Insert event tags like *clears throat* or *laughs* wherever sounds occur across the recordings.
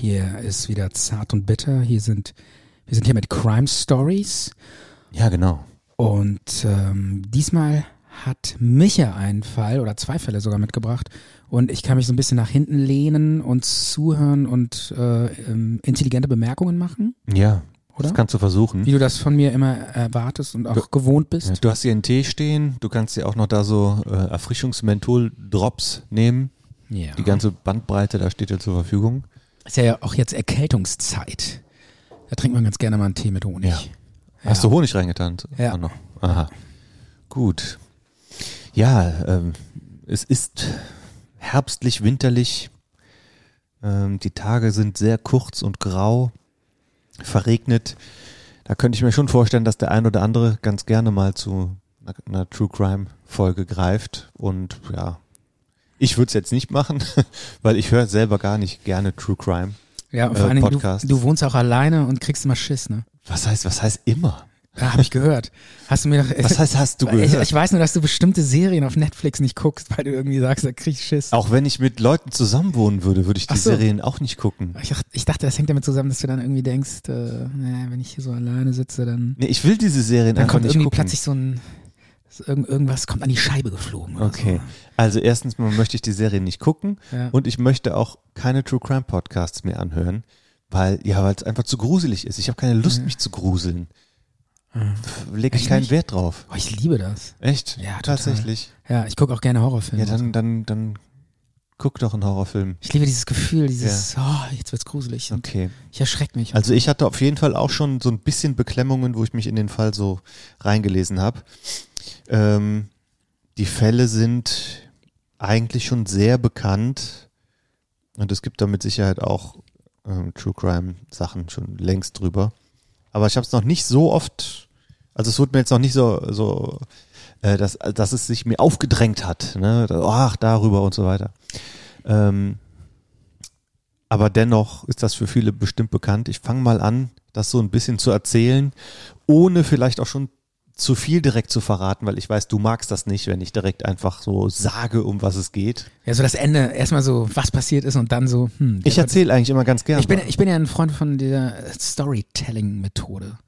Hier ist wieder Zart und Bitter. Hier sind wir sind hier mit Crime Stories Ja, genau. und ähm, diesmal hat Micha einen Fall oder zwei Fälle sogar mitgebracht und ich kann mich so ein bisschen nach hinten lehnen und zuhören und äh, ähm, intelligente Bemerkungen machen, Ja, oder? das kannst du versuchen. Wie du das von mir immer erwartest und auch gewohnt bist. Ja, du hast hier einen Tee stehen, du kannst dir auch noch da so äh, Erfrischungsmenthol-Drops nehmen. Ja. Die ganze Bandbreite, da steht dir zur Verfügung. Ist ja auch jetzt Erkältungszeit. Da trinkt man ganz gerne mal einen Tee mit Honig. Ja. Hast du Honig reingetan? Ja. Noch. Aha. Gut. Ja, ähm, es ist herbstlich, winterlich. Ähm, die Tage sind sehr kurz und grau, verregnet. Da könnte ich mir schon vorstellen, dass der ein oder andere ganz gerne mal zu einer, einer True Crime Folge greift. Und ja, ich würde es jetzt nicht machen, *laughs* weil ich höre selber gar nicht gerne True Crime. Ja, und Äh, vor allen Dingen, du, du wohnst auch alleine und kriegst immer Schiss, ne? Was heißt, was heißt immer? Ja, habe ich gehört. Hast du mir doch, Was heißt, hast du ich, gehört? ich weiß nur, dass du bestimmte Serien auf Netflix nicht guckst, weil du irgendwie sagst, da krieg ich Schiss. Auch wenn ich mit Leuten zusammenwohnen würde, würde ich die so. Serien auch nicht gucken. Ich, ich dachte, das hängt damit zusammen, dass du dann irgendwie denkst, äh, naja, wenn ich hier so alleine sitze, dann, Nee, ich will diese Serien dann einfach kommt nicht irgendwie gucken. plötzlich so ein, so irgend, irgendwas kommt an die Scheibe geflogen. Okay. Also erstens mal möchte ich die Serien nicht gucken So. Ja. und ich möchte auch keine True Crime Podcasts mehr anhören, weil ja, weil es einfach zu gruselig ist. Ich habe keine Lust, mich zu gruseln. Lege ich keinen nicht? Wert drauf. oh, ich liebe das. Echt? Ja, total. tatsächlich. Ja, ich gucke auch gerne Horrorfilme. Ja, dann dann dann guck doch einen Horrorfilm. ich liebe dieses Gefühl, dieses, oh, jetzt wird's gruselig. Okay. Ich erschreck mich. Also ich hatte auf jeden Fall auch schon so ein bisschen Beklemmungen, wo ich mich in den Fall so reingelesen habe. Ähm, die Fälle sind eigentlich schon sehr bekannt und es gibt da mit Sicherheit auch ähm, True Crime Sachen schon längst drüber. Aber ich habe es noch nicht so oft, also es wurde mir jetzt noch nicht so, so äh, dass, dass es sich mir aufgedrängt hat. Ne? Ach, darüber und so weiter. Ähm, aber dennoch ist das für viele bestimmt bekannt. Ich fange mal an, das so ein bisschen zu erzählen, ohne vielleicht auch schon zu viel direkt zu verraten, weil ich weiß, du magst das nicht, wenn ich direkt einfach so sage, um was es geht. Ja, so das Ende, erstmal so, was passiert ist und dann so, hm. Ich erzähle eigentlich immer ganz gerne. ich bin, ich bin ja ein Freund von der Storytelling-Methode.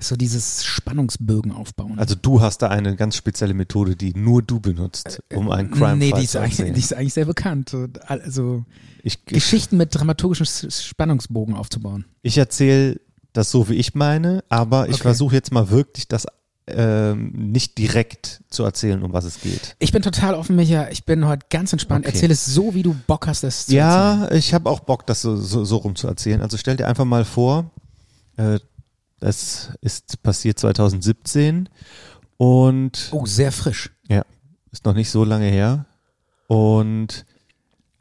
So dieses Spannungsbögen aufbauen. also du hast da eine ganz spezielle Methode, die nur du benutzt, um einen Crime nee, die ist, zu erzählen. die ist eigentlich sehr bekannt. So, Also Ich, ich, Geschichten mit dramaturgischem Spannungsbogen aufzubauen. ich erzähle das so, wie ich meine, aber ich Okay. versuche jetzt mal wirklich das ähm, nicht direkt zu erzählen, um was es geht. Ich bin total offen, Micha. Ich bin heute ganz entspannt. Okay. Erzähl es so, wie du Bock hast, das zu erzählen. Ja, ich habe auch Bock, das so, so, so rum zu erzählen. Also stell dir einfach mal vor, äh, das ist passiert 2017 und Oh, sehr frisch. ist noch nicht so lange her. Und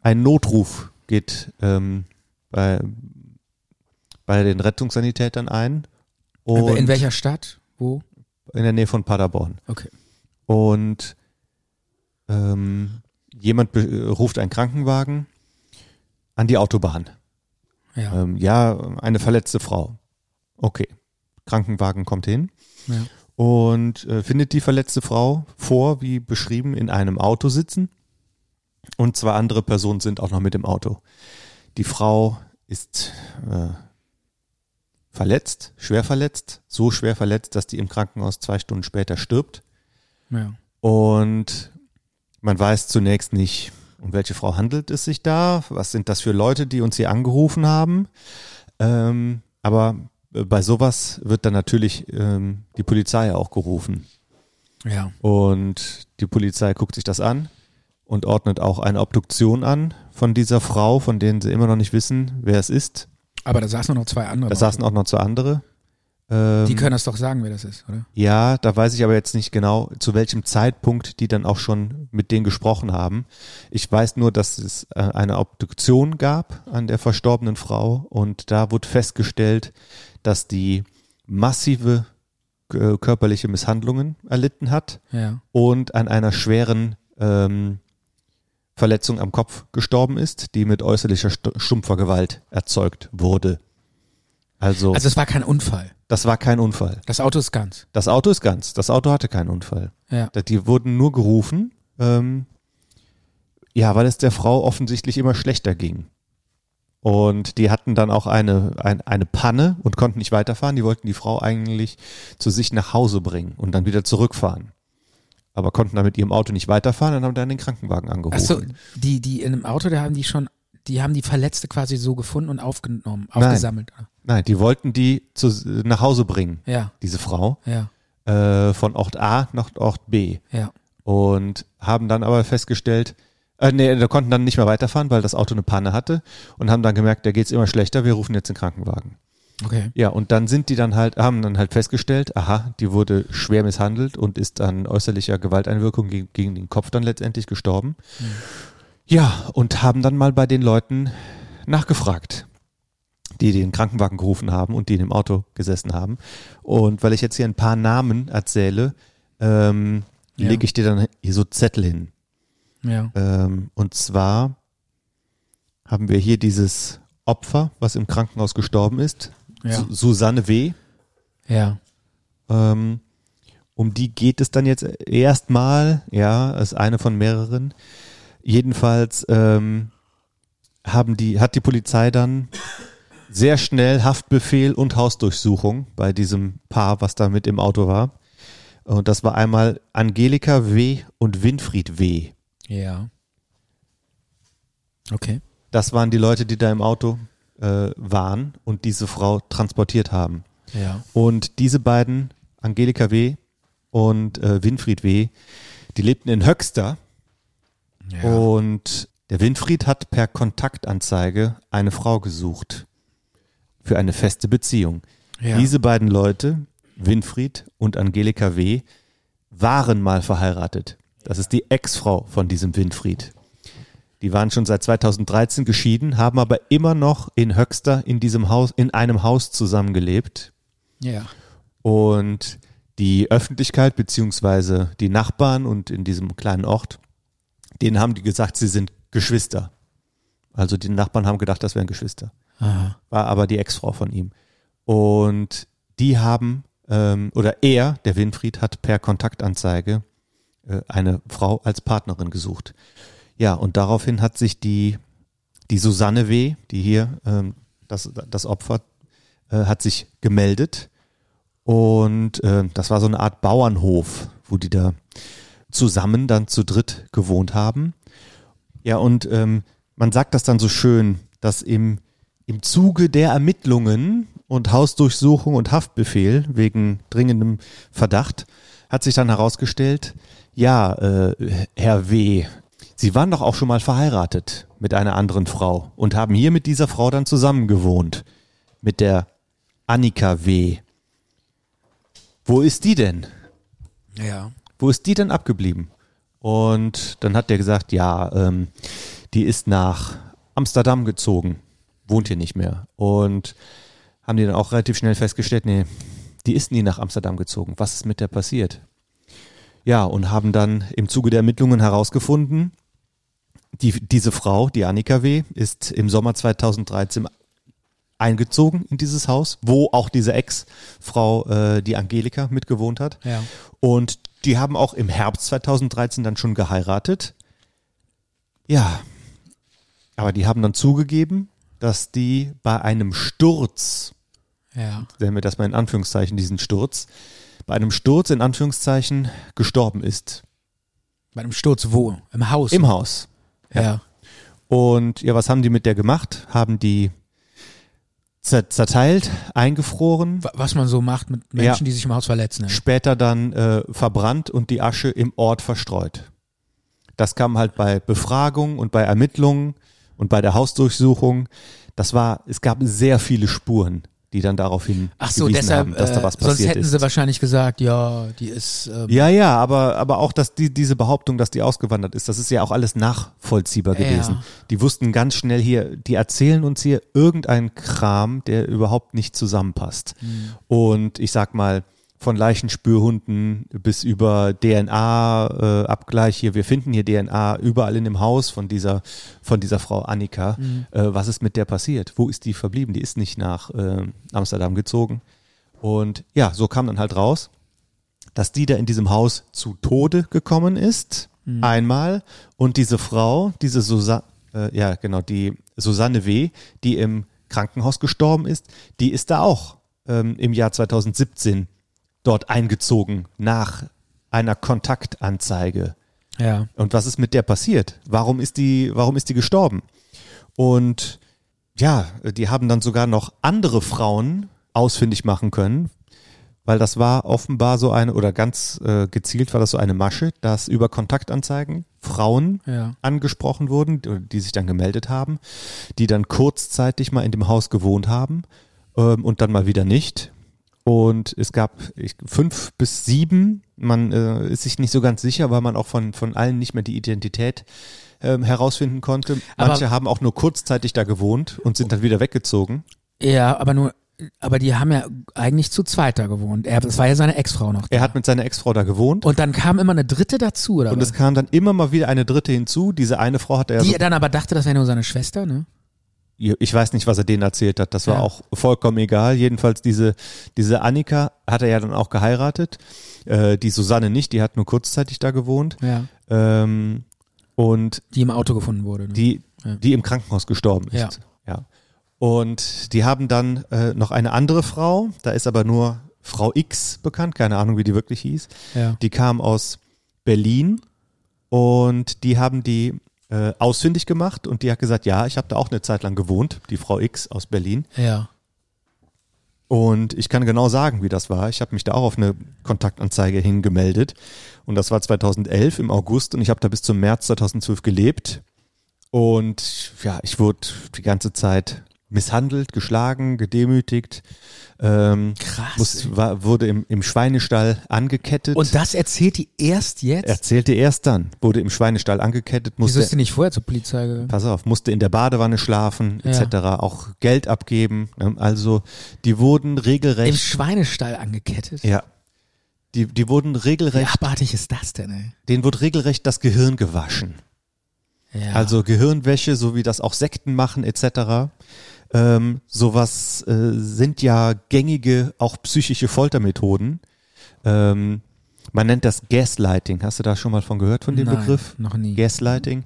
ein Notruf geht ähm, bei, bei den Rettungssanitätern ein. In welcher Stadt? Wo? In der Nähe von Paderborn. Okay. Und ähm, jemand ruft einen Krankenwagen an die Autobahn. Ja. Ähm, ja, eine verletzte Frau. Okay. Krankenwagen kommt hin ja. und äh, findet die verletzte Frau vor, wie beschrieben, in einem Auto sitzen. Und zwei andere Personen sind auch noch mit im Auto. Die Frau ist äh, verletzt, schwer verletzt, so schwer verletzt, dass die im Krankenhaus zwei Stunden später stirbt. ja. Und man weiß zunächst nicht, um welche Frau handelt es sich da, was sind das für Leute, die uns hier angerufen haben. Ähm, aber äh, bei sowas wird dann natürlich ähm, die Polizei auch gerufen. Ja. Und die Polizei guckt sich das an und ordnet auch eine Obduktion an von dieser Frau, von denen sie immer noch nicht wissen, wer es ist. Aber da saßen noch zwei andere. Da saßen auch noch zwei andere. Ähm, Die können das doch sagen, wer das ist, oder? Ja, da weiß ich aber jetzt nicht genau, zu welchem Zeitpunkt die dann auch schon mit denen gesprochen haben. Ich weiß nur, dass es äh, eine Obduktion gab an der verstorbenen Frau und da wurde festgestellt, dass die massive äh, körperliche Misshandlungen erlitten hat Ja. und an einer schweren ähm, Verletzung am Kopf gestorben ist, die mit äußerlicher Stu- stumpfer Gewalt erzeugt wurde. Also, Also es war kein Unfall. das war kein Unfall. Das Auto ist ganz. Das Auto ist ganz. Das Auto hatte keinen Unfall. Ja. Die wurden nur gerufen, ähm, ja, weil es der Frau offensichtlich immer schlechter ging. Und die hatten dann auch eine, ein, eine Panne und konnten nicht weiterfahren. Die wollten die Frau eigentlich zu sich nach Hause bringen und dann wieder zurückfahren. Aber konnten dann mit ihrem Auto nicht weiterfahren und haben dann den Krankenwagen angerufen. Achso, die, die in einem Auto, da haben die schon, die haben die Verletzte quasi so gefunden und aufgenommen, aufgesammelt. Nein, die wollten die zu, nach Hause bringen, Ja, diese Frau, ja, äh, von Ort A nach Ort B. ja. Und haben dann aber festgestellt, äh, nee, da konnten dann nicht mehr weiterfahren, weil das Auto eine Panne hatte und haben dann gemerkt, der geht's immer schlechter, wir rufen jetzt den Krankenwagen. Okay. Ja, und dann sind die dann halt, haben dann halt festgestellt, aha, die wurde schwer misshandelt und ist an äußerlicher Gewalteinwirkung gegen, gegen den Kopf dann letztendlich gestorben. Ja, und haben dann mal bei den Leuten nachgefragt, die den Krankenwagen gerufen haben und die in dem Auto gesessen haben. Und weil ich jetzt hier ein paar Namen erzähle, ähm, Ja. lege ich dir dann hier so Zettel hin. Ja. Ähm, und zwar haben wir hier dieses Opfer, was im Krankenhaus gestorben ist, Ja. Su- Susanne W. Ja. Ähm, um die geht es dann jetzt erstmal, ja, als eine von mehreren. Jedenfalls ähm, haben die, hat die Polizei dann sehr schnell Haftbefehl und Hausdurchsuchung bei diesem Paar, was da mit im Auto war. Und das war einmal Angelika W. und Winfried W. Ja. Okay. Das waren die Leute, die da im Auto äh, waren und diese Frau transportiert haben. Ja. Und diese beiden, Angelika W. und äh, Winfried W., die lebten in Höxter Ja. und der Winfried hat per Kontaktanzeige eine Frau gesucht für eine feste Beziehung. ja. Diese beiden Leute, Winfried und Angelika W., waren mal verheiratet. Das ist die Ex-Frau von diesem Winfried. Die waren schon seit 2013 geschieden, haben aber immer noch in Höxter in diesem Haus, in einem Haus zusammengelebt. ja. Und die Öffentlichkeit beziehungsweise die Nachbarn und in diesem kleinen Ort, denen haben die gesagt, sie sind Geschwister. Also die Nachbarn haben gedacht, das wären Geschwister. Aha. War aber die Ex-Frau von ihm. Und die haben, ähm, oder er, der Winfried, hat per Kontaktanzeige äh, eine Frau als Partnerin gesucht. Ja, und daraufhin hat sich die, die Susanne W., die hier ähm, das, das Opfer, äh, hat sich gemeldet. Und äh, das war so eine Art Bauernhof, wo die da zusammen dann zu dritt gewohnt haben. Ja, und ähm, man sagt das dann so schön, dass im, im Zuge der Ermittlungen und Hausdurchsuchung und Haftbefehl wegen dringendem Verdacht hat sich dann herausgestellt, ja, äh, Herr W., Sie waren doch auch schon mal verheiratet mit einer anderen Frau und haben hier mit dieser Frau dann zusammen gewohnt. Mit der Annika W. Wo ist die denn? Ja. Wo ist die denn abgeblieben? Und dann hat der gesagt, ja, ähm, die ist nach Amsterdam gezogen, wohnt hier nicht mehr. Und haben die dann auch relativ schnell festgestellt, nee, die ist nie nach Amsterdam gezogen. Was ist mit der passiert? Ja, und haben dann im Zuge der Ermittlungen herausgefunden, die, diese Frau, die Annika W., ist im Sommer 2013 eingezogen in dieses Haus, wo auch diese Ex-Frau, äh, die Angelika, mitgewohnt hat. Ja. Und die haben auch im Herbst 2013 dann schon geheiratet. Ja. Aber die haben dann zugegeben, dass die bei einem Sturz, Ja. nennen wir das mal in Anführungszeichen, diesen Sturz, bei einem Sturz in Anführungszeichen gestorben ist. Bei einem Sturz wo? Im Haus? Im Haus. Ja. Und ja, was haben die mit der gemacht? Haben die zer zerteilt, eingefroren, Wa- Was man so macht mit Menschen, die sich im Haus verletzen. Ne? später dann äh, verbrannt und die Asche im Ort verstreut. Das kam halt bei Befragung und bei Ermittlungen und bei der Hausdurchsuchung. Das war, es gab sehr viele Spuren, die dann darauf hin Ach so, deshalb, haben, dass da äh, was sonst passiert hätten ist. sie wahrscheinlich gesagt, ja, die ist, ähm, Ja, ja, aber, aber auch, dass die, diese Behauptung, dass die ausgewandert ist, das ist ja auch alles nachvollziehbar Ja. gewesen. Die wussten ganz schnell hier, die erzählen uns hier irgendeinen Kram, der überhaupt nicht zusammenpasst. Mhm. Und ich sag mal, von Leichenspürhunden bis über DNA-Abgleich hier, wir finden hier DNA überall in dem Haus von dieser, von dieser Frau Annika. Äh, was ist mit der passiert? Wo ist die verblieben? Die ist nicht nach äh, Amsterdam gezogen. Und ja, so kam dann halt raus, dass die da in diesem Haus zu Tode gekommen ist, einmal, und diese Frau, diese Susa äh, äh, ja genau, die Susanne W., die im Krankenhaus gestorben ist, die ist da auch ähm, im Jahr 2017 dort eingezogen nach einer Kontaktanzeige. Ja. Und was ist mit der passiert? Warum ist die, warum ist die gestorben? Und ja, die haben dann sogar noch andere Frauen ausfindig machen können, weil das war offenbar so eine, oder ganz äh, gezielt war das so eine Masche, dass über Kontaktanzeigen Frauen Ja. angesprochen wurden, die sich dann gemeldet haben, die dann kurzzeitig mal in dem Haus gewohnt haben ähm, und dann mal wieder nicht. Und es gab fünf bis sieben. Man äh, ist sich nicht so ganz sicher, weil man auch von, von allen nicht mehr die Identität ähm, herausfinden konnte. Aber- Manche haben auch nur kurzzeitig da gewohnt und sind dann wieder weggezogen. Ja, aber nur, aber die haben ja eigentlich zu zweit da gewohnt. Er, das war ja seine Ex-Frau noch. Er hat mit seiner Ex-Frau da gewohnt. Und dann kam immer eine dritte dazu, oder Und was? es kam dann immer mal wieder eine dritte hinzu. Diese eine Frau hatte ja Die so, dann aber dachte, das wäre nur seine Schwester, ne? Ich weiß nicht, was er denen erzählt hat. Das war Ja. auch vollkommen egal. Jedenfalls diese, diese Annika hat er ja dann auch geheiratet. Äh, die Susanne nicht, die hat nur kurzzeitig da gewohnt. Ja. Ähm, und Die im Auto gefunden wurde. Ne? die, Ja. die im Krankenhaus gestorben ist. Ja. Und die haben dann äh, noch eine andere Frau, da ist aber nur Frau X bekannt, keine Ahnung, wie die wirklich hieß. ja. Die kam aus Berlin und die haben die äh, ausfindig gemacht und die hat gesagt, ja, ich habe da auch eine Zeit lang gewohnt, die Frau X aus Berlin. Ja. Und ich kann genau sagen, wie das war. Ich habe mich da auch auf eine Kontaktanzeige hingemeldet. Und das war 2011 im August und ich habe da bis zum März 2012 gelebt. Und ja, ich wurde die ganze Zeit misshandelt, geschlagen, gedemütigt. Ähm, Krass. muss, war, wurde im, im Schweinestall angekettet. Und das erzählt die erst jetzt? erzählte erst dann, wurde im Schweinestall angekettet, Wieso musste ist die nicht vorher zur Polizei gegangen? pass auf, musste in der Badewanne schlafen, Ja. etc., auch Geld abgeben. ne? Also die wurden Im regelrecht, Schweinestall angekettet? ja, die, die wurden Wie regelrecht, abartig ist das denn, ey? denen wurde regelrecht das Gehirn gewaschen. Ja. Also Gehirnwäsche, so wie das auch Sekten machen, etc. Ähm, sowas äh, sind ja gängige, auch psychische Foltermethoden. Ähm, man nennt das Gaslighting. Hast du da schon mal von gehört, von dem Nein, Begriff? noch nie. Gaslighting.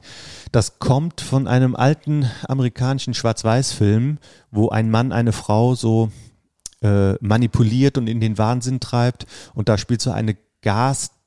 Das kommt von einem alten amerikanischen Schwarz-Weiß-Film, wo ein Mann eine Frau so äh, manipuliert und in den Wahnsinn treibt. Und da spielt so eine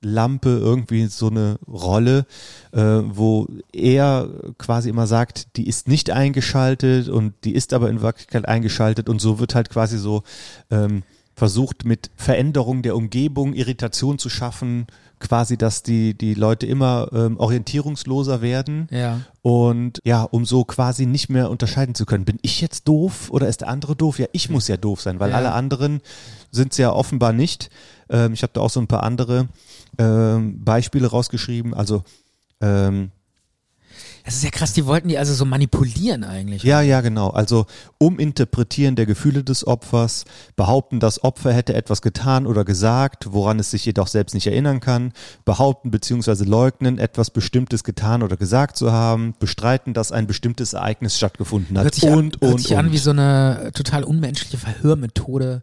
Gaslampe irgendwie so eine Rolle, äh, wo er quasi immer sagt, die ist nicht eingeschaltet und die ist aber in Wirklichkeit eingeschaltet und so wird halt quasi so ähm, versucht mit Veränderung der Umgebung Irritation zu schaffen, quasi, dass die, die Leute immer ähm, orientierungsloser werden Ja. und ja, um so quasi nicht mehr unterscheiden zu können. Bin ich jetzt doof oder ist der andere doof? Ja, ich muss ja doof sein, weil Ja. alle anderen sind es ja offenbar nicht. Ähm, ich habe da auch so ein paar andere ähm, Beispiele rausgeschrieben. Also ähm, Das ist ja krass, die wollten die also so manipulieren eigentlich. ja, ja, genau. Also uminterpretieren der Gefühle des Opfers, behaupten, das Opfer hätte etwas getan oder gesagt, woran es sich jedoch selbst nicht erinnern kann, behaupten bzw. leugnen, etwas Bestimmtes getan oder gesagt zu haben, bestreiten, dass ein bestimmtes Ereignis stattgefunden hat Hört sich, und, an, hört und, sich und. an wie so eine total unmenschliche Verhörmethode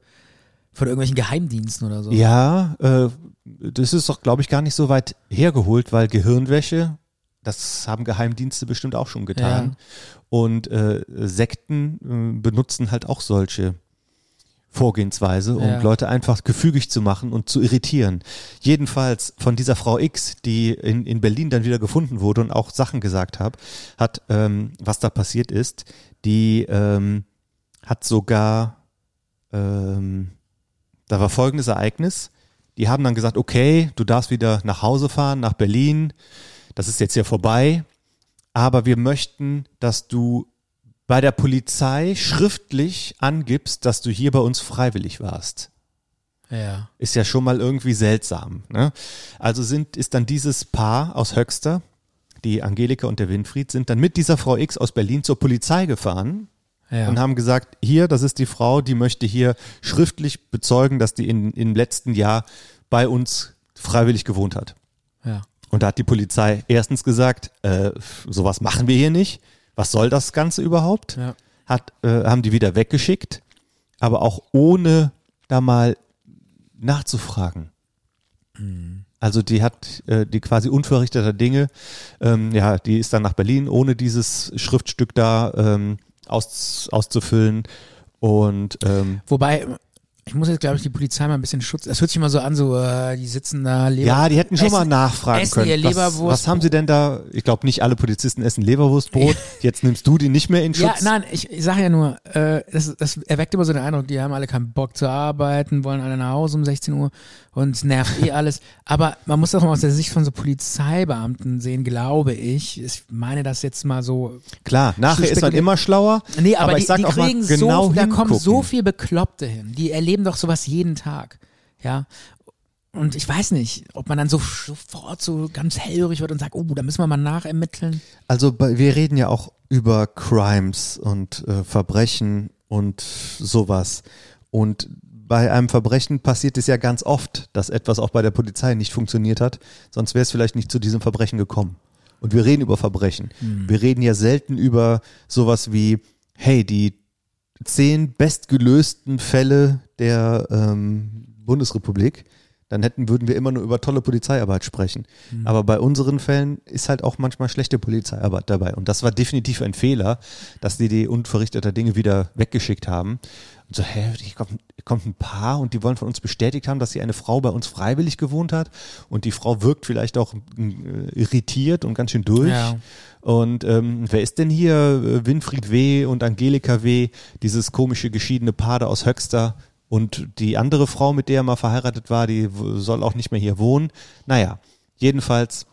von irgendwelchen Geheimdiensten oder so. Ja, äh, das ist doch, glaube ich, gar nicht so weit hergeholt, weil Gehirnwäsche, das haben Geheimdienste bestimmt auch schon getan. Und äh, Sekten äh, benutzen halt auch solche Vorgehensweise, um Ja. Leute einfach gefügig zu machen und zu irritieren. Jedenfalls von dieser Frau X, die in, in Berlin dann wieder gefunden wurde und auch Sachen gesagt hat, hat, ähm, was da passiert ist, die ähm, hat sogar, ähm, da war folgendes Ereignis, die haben dann gesagt, okay, du darfst wieder nach Hause fahren, nach Berlin, das ist jetzt hier vorbei, aber wir möchten, dass du bei der Polizei schriftlich angibst, dass du hier bei uns freiwillig warst. Ja. Ist ja schon mal irgendwie seltsam. Ne? Also sind, ist dann dieses Paar aus Höxter, die Angelika und der Winfried, sind dann mit dieser Frau X aus Berlin zur Polizei gefahren Ja. und haben gesagt, hier, das ist die Frau, die möchte hier schriftlich bezeugen, dass die in, im letzten Jahr bei uns freiwillig gewohnt hat. ja. Und da hat die Polizei erstens gesagt, äh, sowas machen wir hier nicht. Was soll das Ganze überhaupt? Ja. Hat, äh, haben die wieder weggeschickt, aber auch ohne da mal nachzufragen. Also die hat äh, die quasi unverrichteter Dinge, ähm, ja, die ist dann nach Berlin, ohne dieses Schriftstück da ähm, aus, auszufüllen. Und ähm, Wobei, ich muss jetzt, glaube ich, die Polizei mal ein bisschen Schutz. Es hört sich immer so an, so, äh, die sitzen da, Leber ja, die hätten schon essen, mal nachfragen essen können. Ihr was, Leberwurst. was haben sie denn da? Ich glaube, nicht alle Polizisten essen Leberwurstbrot. *laughs* Jetzt nimmst du die nicht mehr in Ja, Schutz. nein, ich, ich sage ja nur, äh, das, das erweckt immer so den Eindruck, die haben alle keinen Bock zu arbeiten, wollen alle nach Hause um 16 Uhr und nervt eh *laughs* alles. Aber man muss das mal aus der Sicht von so Polizeibeamten sehen, glaube ich. Ich meine das jetzt mal so. Klar, nachher ist man immer schlauer. Nee, aber, ich die, sag die auch mal kriegen genau so, da kommen so viel Bekloppte hin. Die erleben doch sowas jeden Tag. Ja. Und ich weiß nicht, ob man dann so sofort so ganz hellhörig wird und sagt, oh, da müssen wir mal nachermitteln. Also bei- wir reden ja auch über Crimes und äh, Verbrechen und sowas. Und bei einem Verbrechen passiert es ja ganz oft, dass etwas auch bei der Polizei nicht funktioniert hat. Sonst wäre es vielleicht nicht zu diesem Verbrechen gekommen. Und wir reden über Verbrechen. Wir reden ja selten über sowas wie, hey, die zehn bestgelösten Fälle der ähm, Bundesrepublik, dann hätten, würden wir immer nur über tolle Polizeiarbeit sprechen. Aber bei unseren Fällen ist halt auch manchmal schlechte Polizeiarbeit dabei. Und das war definitiv ein Fehler, dass die die unverrichteter Dinge wieder weggeschickt haben. Und so, hä, hier kommt, kommt ein Paar und die wollen von uns bestätigt haben, dass hier eine Frau bei uns freiwillig gewohnt hat. Und die Frau wirkt vielleicht auch äh, irritiert und ganz schön durch. Ja. Und ähm, wer ist denn hier äh, Winfried W. und Angelika W., dieses komische geschiedene Paar da aus Höxter? Und die andere Frau, mit der er mal verheiratet war, die soll auch nicht mehr hier wohnen. Naja, jedenfalls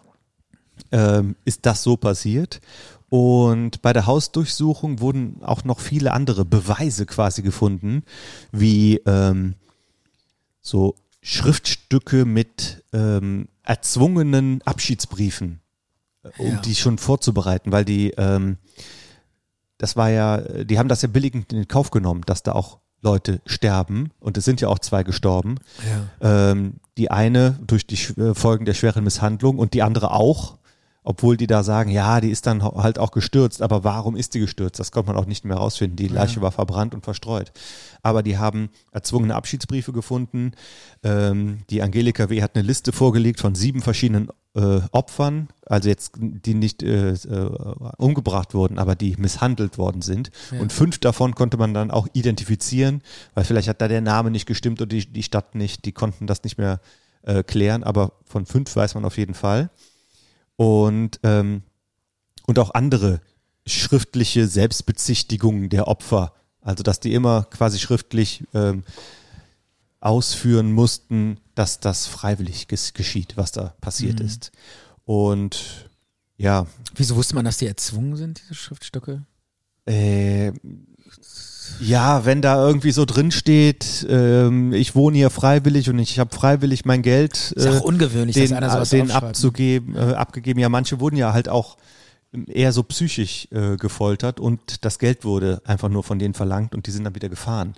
ähm, ist das so passiert. Und bei der Hausdurchsuchung wurden auch noch viele andere Beweise quasi gefunden, wie ähm, so Schriftstücke mit ähm, erzwungenen Abschiedsbriefen, äh, um Ja. die schon vorzubereiten, weil die, ähm, das war ja, die haben das ja billigend in den Kauf genommen, dass da auch Leute sterben und es sind ja auch zwei gestorben. Ähm, die eine durch die äh, Folgen der schweren Misshandlung und die andere auch, obwohl die da sagen, ja, die ist dann halt auch gestürzt, aber warum ist die gestürzt? Das konnte man auch nicht mehr rausfinden. Die Leiche war verbrannt und verstreut. Aber die haben erzwungene Abschiedsbriefe gefunden. Ähm, die Angelika W. hat eine Liste vorgelegt von sieben verschiedenen äh, Opfern, also jetzt die nicht äh, äh, umgebracht wurden, aber die misshandelt worden sind. Und fünf davon konnte man dann auch identifizieren, weil vielleicht hat da der Name nicht gestimmt oder die, die Stadt nicht, die konnten das nicht mehr äh, klären, aber von fünf weiß man auf jeden Fall. Und, ähm, und auch andere schriftliche Selbstbezichtigungen der Opfer. Also, dass die immer quasi schriftlich ähm, ausführen mussten, dass das freiwillig ges geschieht, was da passiert ist. Und ja, Wieso wusste man, dass die erzwungen sind, diese Schriftstücke? äh, ja, wenn da irgendwie so drin steht, ähm, ich wohne hier freiwillig und ich habe freiwillig mein Geld Ist äh, auch ungewöhnlich, dass den, einer sowas den abzugeben, äh, abgegeben. Ja, manche wurden ja halt auch eher so psychisch äh, gefoltert und das Geld wurde einfach nur von denen verlangt und die sind dann wieder gefahren.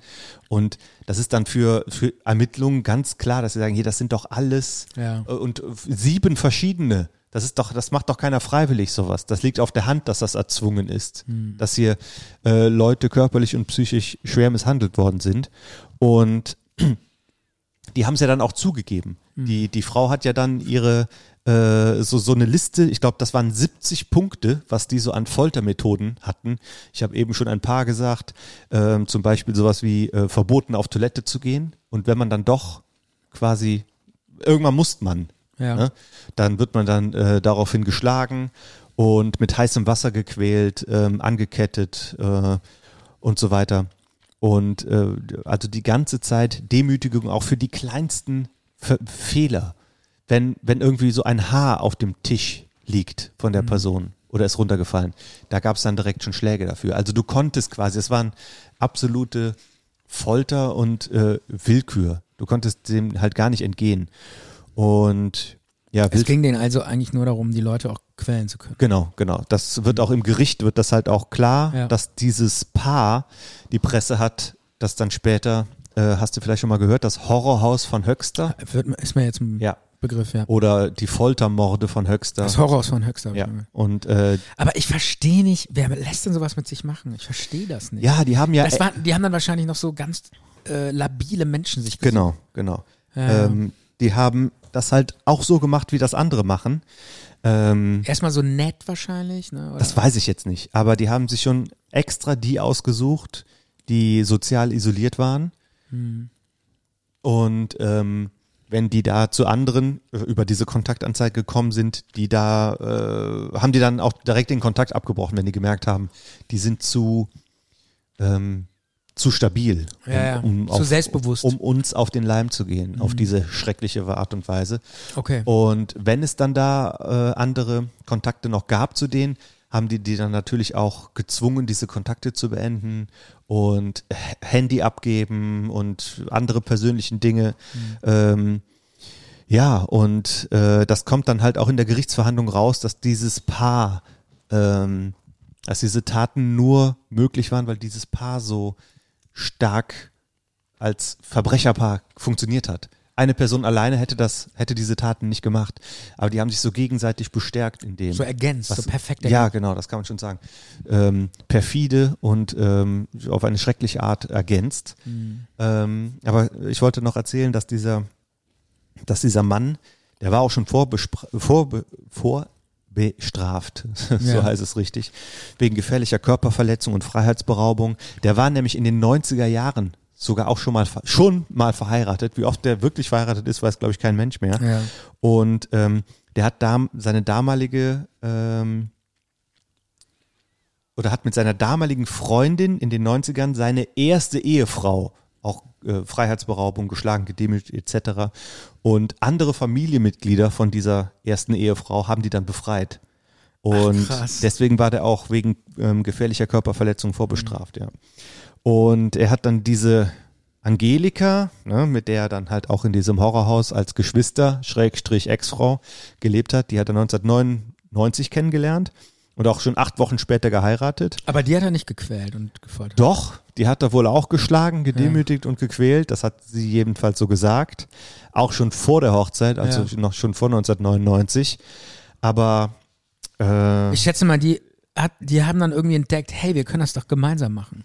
Und das ist dann für, für Ermittlungen ganz klar, dass sie sagen, hier, das sind doch alles Ja. äh, und sieben verschiedene. Das ist doch, das macht doch keiner freiwillig sowas. Das liegt auf der Hand, dass das erzwungen ist, Hm. dass hier äh, Leute körperlich und psychisch schwer misshandelt worden sind. Und *clears throat* die haben es ja dann auch zugegeben. Die, die Frau hat ja dann ihre äh, so, so eine Liste, ich glaube, das waren 70 Punkte, was die so an Foltermethoden hatten. Ich habe eben schon ein paar gesagt, ähm, zum Beispiel sowas wie äh, verboten auf Toilette zu gehen. Und wenn man dann doch quasi, irgendwann muss man, Ja. ne? dann wird man dann äh, daraufhin geschlagen und mit heißem Wasser gequält, ähm, angekettet äh, und so weiter. Und äh, also die ganze Zeit Demütigung auch für die kleinsten F Fehler. Wenn, wenn irgendwie so ein Haar auf dem Tisch liegt von der Person oder ist runtergefallen, da gab es dann direkt schon Schläge dafür. Also du konntest quasi, es waren absolute Folter und äh, Willkür. Du konntest dem halt gar nicht entgehen. Und ja, Es ging denen also eigentlich nur darum, die Leute auch quälen zu können. Genau, genau. Das wird auch im Gericht wird das halt auch klar, Ja. dass dieses Paar die Presse hat, das dann später, äh, hast du vielleicht schon mal gehört, das Horrorhaus von Höxter Wird, ist mir jetzt ein Ja. Begriff, ja. oder die Foltermorde von Höxter. Das Horrors von Höxter. ja. Und äh, Aber ich verstehe nicht, wer lässt denn sowas mit sich machen? Ich verstehe das nicht. ja, die haben ja war, die haben dann wahrscheinlich noch so ganz äh, labile Menschen sich gesucht. genau, genau. Ja. Ähm, die haben das halt auch so gemacht, wie das andere machen. Ähm, Erstmal so nett wahrscheinlich, ne? Oder? das weiß ich jetzt nicht, aber die haben sich schon extra die ausgesucht, die sozial isoliert waren. Hm. Und ähm, wenn die da zu anderen äh, über diese Kontaktanzeige gekommen sind, die da, äh, haben die dann auch direkt den Kontakt abgebrochen, wenn die gemerkt haben, die sind zu, ähm, zu stabil, um, Ja, ja. um, Zu auf, selbstbewusst. um uns auf den Leim zu gehen, auf Mhm. diese schreckliche Art und Weise. Okay. Und wenn es dann da äh, andere Kontakte noch gab zu denen, haben die die dann natürlich auch gezwungen, diese Kontakte zu beenden und Handy abgeben und andere persönlichen Dinge. Ähm, ja, und äh, das kommt dann halt auch in der Gerichtsverhandlung raus, dass dieses Paar, ähm, dass diese Taten nur möglich waren, weil dieses Paar so stark als Verbrecherpaar funktioniert hat. Eine Person alleine hätte das, hätte diese Taten nicht gemacht. Aber die haben sich so gegenseitig bestärkt in dem. So ergänzt, so perfekt ergänzt. Ja, genau, das kann man schon sagen. Ähm, perfide und ähm, auf eine schreckliche Art ergänzt. Mhm. Ähm, aber ich wollte noch erzählen, dass dieser, dass dieser Mann, der war auch schon vorbespra- vorbe vorbestraft, *laughs* so Ja. heißt es richtig, wegen gefährlicher Körperverletzung und Freiheitsberaubung. Der war nämlich in den 90er Jahren sogar auch schon mal schon mal verheiratet. Wie oft der wirklich verheiratet ist, weiß glaube ich kein Mensch mehr. Ja. Und ähm, der hat dam seine damalige ähm, oder hat mit seiner damaligen Freundin in den 90ern seine erste Ehefrau auch äh, Freiheitsberaubung, geschlagen, gedemütigt etc. Und andere Familienmitglieder von dieser ersten Ehefrau haben die dann befreit. Und krass. deswegen war der auch wegen ähm, gefährlicher Körperverletzung vorbestraft, ja. Und er hat dann diese Angelika, ne, mit der er dann halt auch in diesem Horrorhaus als Geschwister, Schrägstrich Ex-Frau gelebt hat, die hat er 1999 kennengelernt und auch schon acht Wochen später geheiratet. Aber die hat er nicht gequält und gefoltert. Doch, die hat er wohl auch geschlagen, gedemütigt und gequält. Das hat sie jedenfalls so gesagt. Auch schon vor der Hochzeit, also Ja. noch schon vor 1999. Aber äh, Ich schätze mal, die, hat, die haben dann irgendwie entdeckt, hey, wir können das doch gemeinsam machen.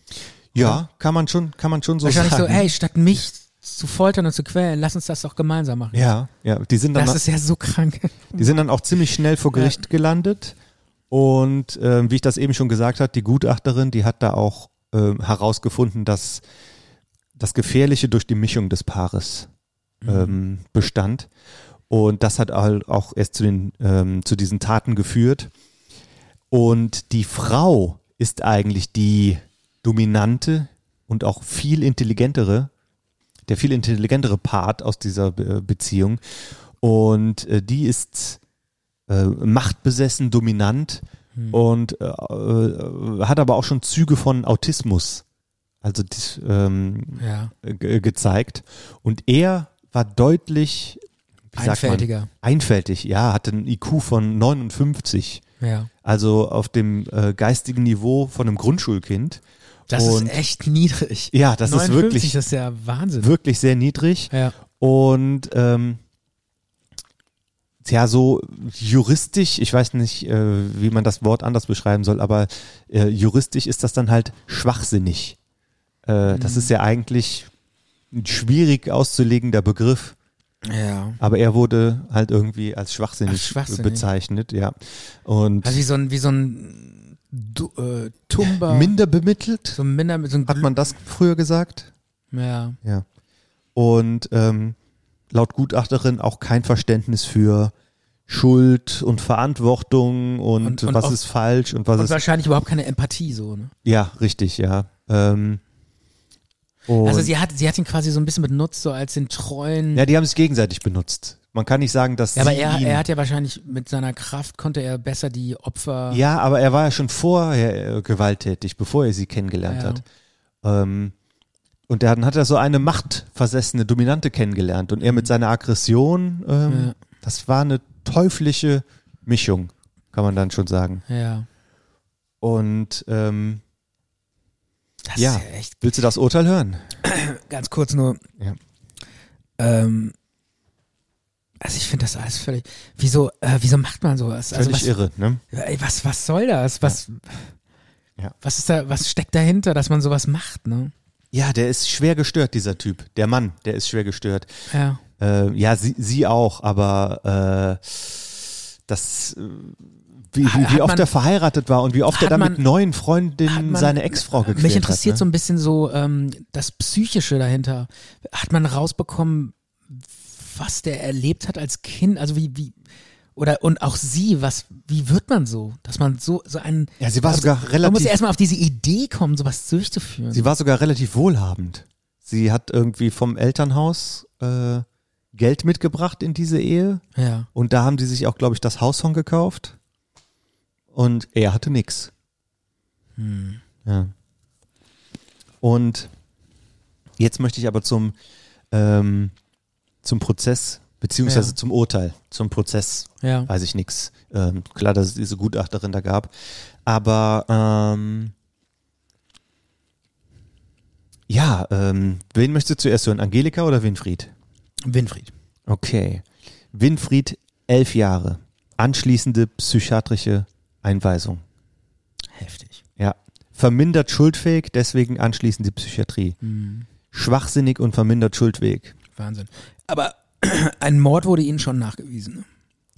ja, kann man schon, kann man schon so Wahrscheinlich sagen. so, hey, statt mich zu foltern und zu quälen, lass uns das doch gemeinsam machen. Ja, ja, die sind dann, Das ist ja so krank. die sind dann auch ziemlich schnell vor Gericht gelandet. Und ähm, wie ich das eben schon gesagt habe, die Gutachterin, die hat da auch ähm, herausgefunden, dass das Gefährliche durch die Mischung des Paares ähm, bestand. Und das hat halt auch erst zu, den, ähm, zu diesen Taten geführt. Und die Frau ist eigentlich die dominante und auch viel intelligentere, der viel intelligentere Part aus dieser Be Beziehung. Und äh, die ist äh, machtbesessen, dominant und äh, äh, hat aber auch schon Züge von Autismus, also dies, ähm, Ja. ge gezeigt. Und er war deutlich sagt man, Einfältiger. einfältig, ja, hatte einen IQ von 59, Ja. also auf dem äh, geistigen Niveau von einem Grundschulkind. Das Und- ist echt niedrig. Ja, das ist 59, wirklich, Das ist ja Wahnsinn. wirklich sehr niedrig. Ja. Und ähm, ja, so juristisch, ich weiß nicht, äh, wie man das Wort anders beschreiben soll, aber äh, juristisch ist das dann halt schwachsinnig. Äh, Das Mhm. ist ja eigentlich ein schwierig auszulegender Begriff, Ja. aber er wurde halt irgendwie als schwachsinnig, Als schwachsinnig. bezeichnet, ja. Und Also wie so ein, wie so ein du, äh, Tumba. minder bemittelt, so ein Minder so einem hat man das früher gesagt? Ja. Ja. Und ähm, laut Gutachterin auch kein Verständnis für Schuld und Verantwortung und, Und- und was ist falsch und was Und ist. wahrscheinlich überhaupt keine Empathie so, ne? Ja, richtig, ja. Ähm, Also sie hat, sie hat ihn quasi so ein bisschen benutzt, so als den treuen. ja, die haben sich gegenseitig benutzt. Man kann nicht sagen, dass Ja, aber er, er hat ja wahrscheinlich mit seiner Kraft konnte er besser die Opfer. Ja, aber er war ja schon vorher gewalttätig, bevor er sie kennengelernt Ja. hat. Ähm, und dann hat er so eine machtversessene Dominante kennengelernt und er mit seiner Aggression, ähm, Mhm. Ja. das war eine teuflische Mischung, kann man dann schon sagen. Ja. Und ähm, Ja. ja echt willst du das Urteil hören? *coughs* ganz kurz nur. Ja. Ähm, also ich finde das alles völlig. Wieso, äh, wieso macht man sowas? Also Völlig was, irre, ne? Ey, was, was soll das? Was, Ja. was ist da, was steckt dahinter, dass man sowas macht, ne? Ja, der ist schwer gestört, dieser Typ. Der Mann, der ist schwer gestört. Ja. Äh, ja, sie, sie auch, aber äh, das, äh, wie, wie, wie oft man- er verheiratet war und wie oft er dann man- mit neuen Freundinnen man- seine Ex-Frau gequält Mich interessiert hat. so Ne? ein bisschen so ähm, das Psychische dahinter. Hat man rausbekommen, was der erlebt hat als Kind? Also wie, wie, oder und auch sie, was, wie wird man so? Dass man so, so einen. Ja, sie war also, sogar Man muss relativ, ja erstmal auf diese Idee kommen, sowas durchzuführen. sie war sogar relativ wohlhabend. Sie hat irgendwie vom Elternhaus äh, Geld mitgebracht in diese Ehe ja. und da haben die sich auch, glaube ich, das Haus von gekauft und er hatte nix. Hm. Ja. Und jetzt möchte ich aber zum, ähm, zum Prozess, beziehungsweise Ja. zum Urteil, zum Prozess, Ja. weiß ich nichts. Ähm, klar, dass es diese Gutachterin da gab. Aber ähm, ja, ähm, wen möchtest du zuerst hören? Angelika oder Winfried? Winfried. Okay. Winfried, elf Jahre. Anschließende psychiatrische Einweisung. Heftig. Ja. Vermindert schuldfähig, deswegen anschließend die Psychiatrie. Schwachsinnig und vermindert schuldfähig. Wahnsinn. Aber ein Mord wurde ihnen schon nachgewiesen.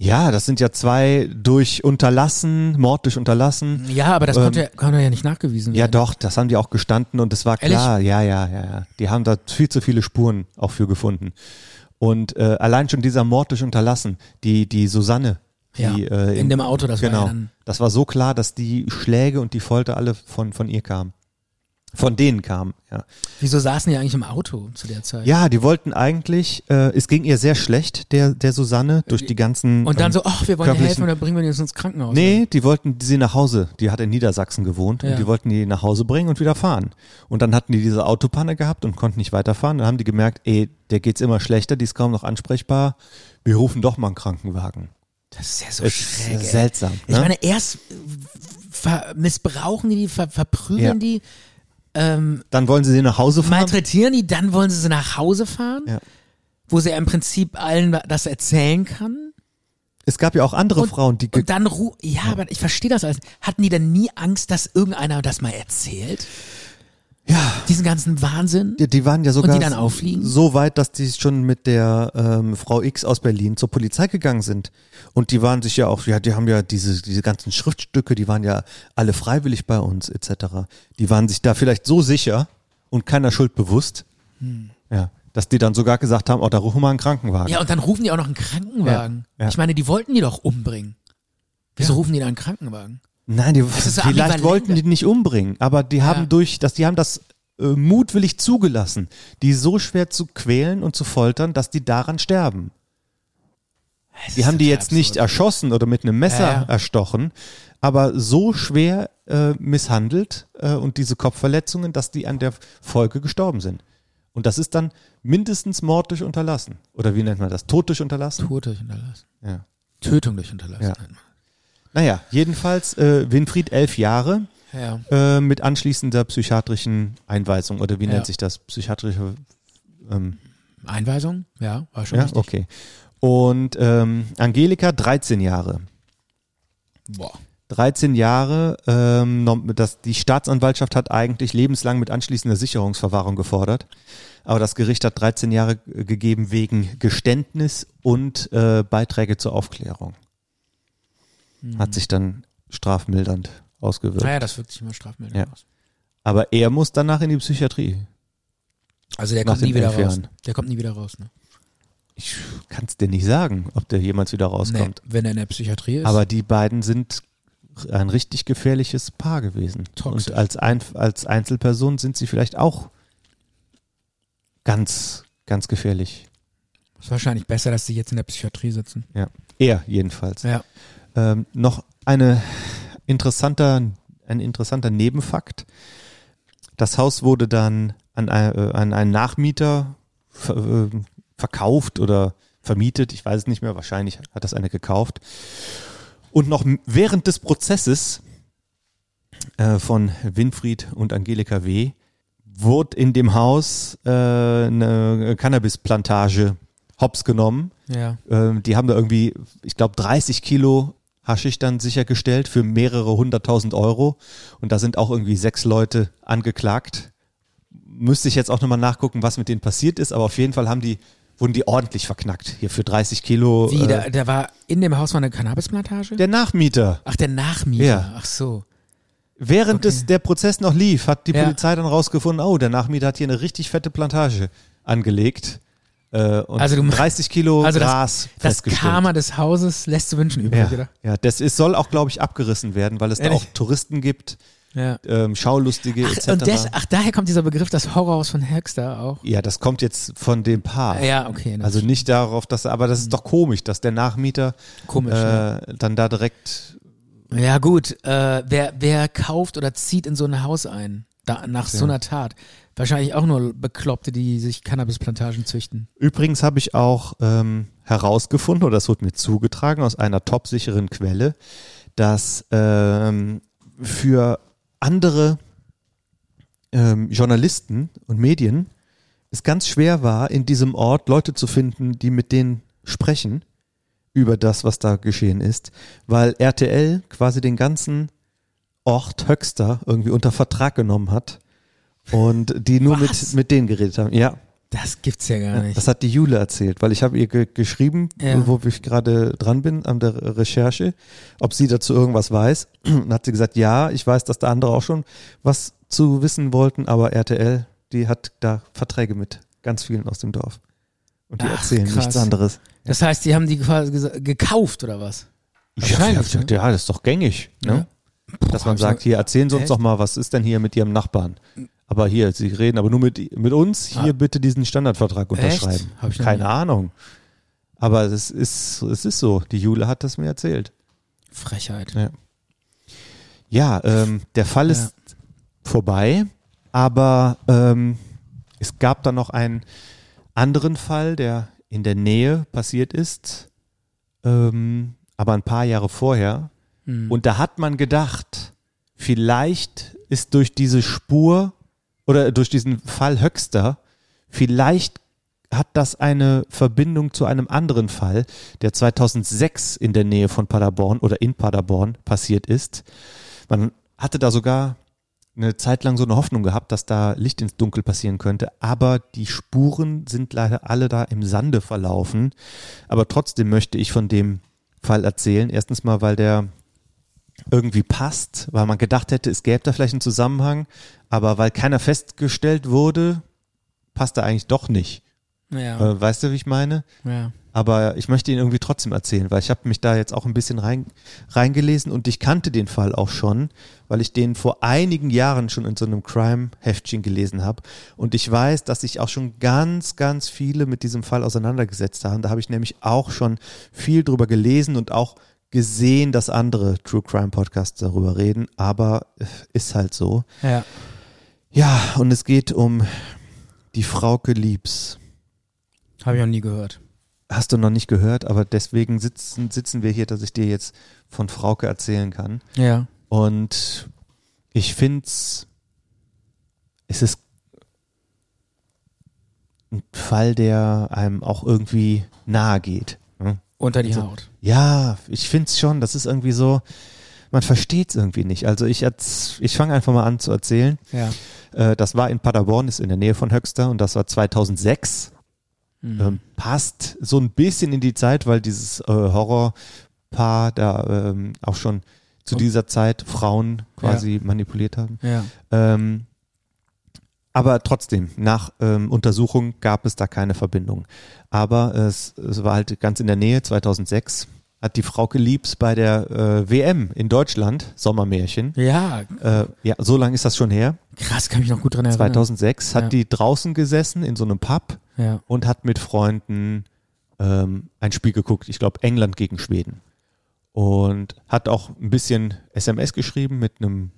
Ja, das sind ja zwei durch Unterlassen, Mord durch Unterlassen. Ja, aber das Ähm, konnte, ja- konnte ja nicht nachgewiesen Ja, werden. doch, das haben die auch gestanden und es war Ehrlich? klar. Ja, ja, ja, ja. Die haben da viel zu viele Spuren auch für gefunden. Und äh, allein schon dieser Mord durch Unterlassen, die, die Susanne, die Ja, äh, in im- dem Auto, das war genau, ja dann. das war so klar, dass die Schläge und die Folter alle von, von ihr kamen. Von denen kamen, ja. Wieso saßen die eigentlich im Auto zu der Zeit? Ja, die wollten eigentlich, äh, es ging ihr sehr schlecht, der, der Susanne, durch die ganzen. Und dann ähm, so, ach, wir wollen dir helfen dann bringen wir die jetzt ins Krankenhaus. Nee, die wollten sie nach Hause. Die hat in Niedersachsen gewohnt Ja. und die wollten die nach Hause bringen und wieder fahren. Und dann hatten die diese Autopanne gehabt und konnten nicht weiterfahren. Dann haben die gemerkt, ey, der geht's immer schlechter, die ist kaum noch ansprechbar. Wir rufen doch mal einen Krankenwagen. Das ist ja so Es schräg. ist seltsam. Ich Ne? meine, erst missbrauchen die, die ver verprügeln Ja. die, ähm, dann wollen sie sie nach Hause fahren. malträtieren die, dann wollen sie sie nach Hause fahren, Ja. wo sie ja im Prinzip allen das erzählen kann. Es gab ja auch andere Und- Frauen, die Und dann, ru ja, aber ich verstehe das alles. Hatten die denn nie Angst, dass irgendeiner das mal erzählt? Ja, Diesen ganzen Wahnsinn? die, die waren ja sogar die dann auffliegen? so weit, dass die schon mit der ähm, Frau X aus Berlin zur Polizei gegangen sind. Und die waren sich ja auch, ja, die haben ja diese, diese ganzen Schriftstücke, die waren ja alle freiwillig bei uns, etc. Die waren sich da vielleicht so sicher und keiner Schuld bewusst, Hm. ja, dass die dann sogar gesagt haben, oh, da rufen wir mal einen Krankenwagen. Ja, und dann rufen die auch noch einen Krankenwagen. Ja, ja. Ich meine, die wollten die doch umbringen. Wieso Ja. rufen die da einen Krankenwagen? Nein, die, so vielleicht wollten die nicht umbringen, aber die haben Ja. durch, dass die haben das äh, mutwillig zugelassen, die so schwer zu quälen und zu foltern, dass die daran sterben. Das Die haben die jetzt nicht absurd. erschossen oder mit einem Messer Ja, ja. erstochen, aber so schwer äh, misshandelt äh, und diese Kopfverletzungen, dass die an der Folge gestorben sind. Und das ist dann mindestens Mord durch Unterlassen. Oder wie nennt man das? Tod durch Unterlassen? Tod durch Unterlassen. Ja. Tötung durch Unterlassen. Ja. Naja, jedenfalls äh, Winfried elf Jahre Ja. äh, mit anschließender psychiatrischen Einweisung. Oder wie Ja. nennt sich das? Psychiatrische ähm, Einweisung? Ja, war schon ja, richtig. okay. Und ähm, Angelika 13 Jahre. Boah. 13 Jahre, ähm, das, die Staatsanwaltschaft hat eigentlich lebenslang mit anschließender Sicherungsverwahrung gefordert. Aber das Gericht hat 13 Jahre äh, gegeben wegen Geständnis und äh, Beiträge zur Aufklärung. Hat sich dann strafmildernd ausgewirkt. Naja, das wirkt sich immer strafmildernd Ja. aus. Aber er muss danach in die Psychiatrie. Also der Nach kommt nie wieder raus. Jahren. Der kommt nie wieder raus, ne? Ich kann es dir nicht sagen, ob der jemals wieder rauskommt. Nee, wenn er in der Psychiatrie ist. Aber die beiden sind ein richtig gefährliches Paar gewesen. Toxisch. Und als, ein, als Einzelperson sind sie vielleicht auch ganz, ganz gefährlich. ist wahrscheinlich besser, dass sie jetzt in der Psychiatrie sitzen. Ja. Er jedenfalls. Ja. Ähm, noch eine interessanter, ein interessanter Nebenfakt. Das Haus wurde dann an, äh, an einen Nachmieter ver, äh, verkauft oder vermietet. Ich weiß es nicht mehr. Wahrscheinlich hat das eine gekauft. Und noch während des Prozesses äh, von Winfried und Angelika W. wurde in dem Haus äh, eine Cannabisplantage hops genommen. Ja. Ähm, die haben da irgendwie, ich glaube, 30 Kilo Haschisch dann sichergestellt für mehrere hunderttausend Euro. Und da sind auch irgendwie sechs Leute angeklagt. Müsste ich jetzt auch nochmal nachgucken, was mit denen passiert ist, aber auf jeden Fall haben die wurden die ordentlich verknackt. Hier für 30 Kilo. Wie, äh, da, da war in dem Haus war eine Cannabisplantage? der Nachmieter. Ach, der Nachmieter. Ja. Ach so. Während Okay. es, der Prozess noch lief, hat die Ja. Polizei dann rausgefunden, oh, der Nachmieter hat hier eine richtig fette Plantage angelegt. Äh, Also du- 30 Kilo Also das- Gras Das festgestellt. Karma des Hauses lässt zu wünschen übrig, ja, oder? ja, das ist, soll auch, glaube ich, abgerissen werden, weil es da Ehrlich? auch Touristen gibt, Ja. ähm, Schaulustige Ach, etc. und des, ach, daher kommt dieser Begriff, das Horrorhaus von Höxter auch. ja, das kommt jetzt von dem Paar. Ja, okay. das Also nicht darauf, dass, aber das ist doch komisch, dass der Nachmieter komisch. ne? äh, dann da direkt, Ja gut, äh, wer, wer kauft oder zieht in so ein Haus ein, da, nach so Ja. einer Tat? Wahrscheinlich auch nur Bekloppte, die sich Cannabisplantagen züchten. Übrigens habe ich auch ähm, herausgefunden, oder das wurde mir zugetragen aus einer topsicheren Quelle, dass ähm, für andere ähm, Journalisten und Medien es ganz schwer war, in diesem Ort Leute zu finden, die mit denen sprechen über das, was da geschehen ist, weil RTL quasi den ganzen Ort Höxter irgendwie unter Vertrag genommen hat und die nur mit, Was? mit denen geredet haben. Ja, Das gibt's ja gar ja, nicht. Das hat die Jule erzählt, weil ich habe ihr ge geschrieben, Ja. wo ich gerade dran bin an der Recherche, ob sie dazu irgendwas weiß. *clears throat* Und hat sie gesagt, ja, ich weiß, dass da andere auch schon was zu wissen wollten, aber RTL, die hat da Verträge mit ganz vielen aus dem Dorf. Und die Ach, erzählen krass. nichts anderes. Das heißt, die haben die quasi gekauft oder was? Ja, Wahrscheinlich, gesagt, ja, das ist doch gängig, ne? Dass man sagt, hier, erzählen Sie uns doch mal, was ist denn hier mit Ihrem Nachbarn? Aber hier, Sie reden aber nur mit, mit uns, hier Ah. bitte diesen Standardvertrag unterschreiben. Keine nie. Ahnung. Aber es ist, es ist so. Die Jule hat das mir erzählt. Frechheit. Ja, ja ähm, der Fall Ja. ist vorbei, aber ähm, es gab dann noch einen anderen Fall, der in der Nähe passiert ist, ähm, aber ein paar Jahre vorher. Hm. Und da hat man gedacht, vielleicht ist durch diese Spur oder durch diesen Fall Höxter, vielleicht hat das eine Verbindung zu einem anderen Fall, der 2006 in der Nähe von Paderborn oder in Paderborn passiert ist. Man hatte da sogar eine Zeit lang so eine Hoffnung gehabt, dass da Licht ins Dunkel passieren könnte, aber die Spuren sind leider alle da im Sande verlaufen. Aber trotzdem möchte ich von dem Fall erzählen. Erstens mal, weil der irgendwie passt, weil man gedacht hätte, es gäbe da vielleicht einen Zusammenhang, aber weil keiner festgestellt wurde, passt er eigentlich doch nicht. ja, Äh, weißt du, wie ich meine? ja. Aber ich möchte ihn irgendwie trotzdem erzählen, weil ich habe mich da jetzt auch ein bisschen rein, reingelesen und ich kannte den Fall auch schon, weil ich den vor einigen Jahren schon in so einem Crime-Heftchen gelesen habe. Und ich weiß, dass sich auch schon ganz, ganz viele mit diesem Fall auseinandergesetzt haben. Da habe ich nämlich auch schon viel drüber gelesen und auch gesehen, dass andere True Crime Podcasts darüber reden, aber äh, ist halt so. ja. Ja, und es geht um die Frauke Liebs. Habe ich noch nie gehört. Hast du noch nicht gehört, aber deswegen sitzen, sitzen wir hier, dass ich dir jetzt von Frauke erzählen kann. Ja. Und ich find's, es ist ein Fall, der einem auch irgendwie nahe geht. ne? Unter die Also- Haut. Ja, ich find's schon, das ist irgendwie so, man versteht's irgendwie nicht. Also ich, ich fange einfach mal an zu erzählen. Ja. Äh, das war in Paderborn, ist in der Nähe von Höxter und das war 2006. Mhm. ähm, passt so ein bisschen in die Zeit, weil dieses äh, Horrorpaar da ähm, auch schon zu Oh. dieser Zeit Frauen quasi manipuliert haben. ja. Ähm, aber trotzdem, nach ähm, Untersuchung gab es da keine Verbindung. Aber es, es war halt ganz in der Nähe, 2006 hat die Frauke Liebs bei der äh, WM in Deutschland, Sommermärchen, Ja, äh, ja, so lange ist das schon her, krass, kann mich noch gut dran erinnern. 2006, hat Ja. die draußen gesessen in so einem Pub Ja. und hat mit Freunden ähm, ein Spiel geguckt. Ich glaube England gegen Schweden. Und hat auch ein bisschen SMS geschrieben mit einem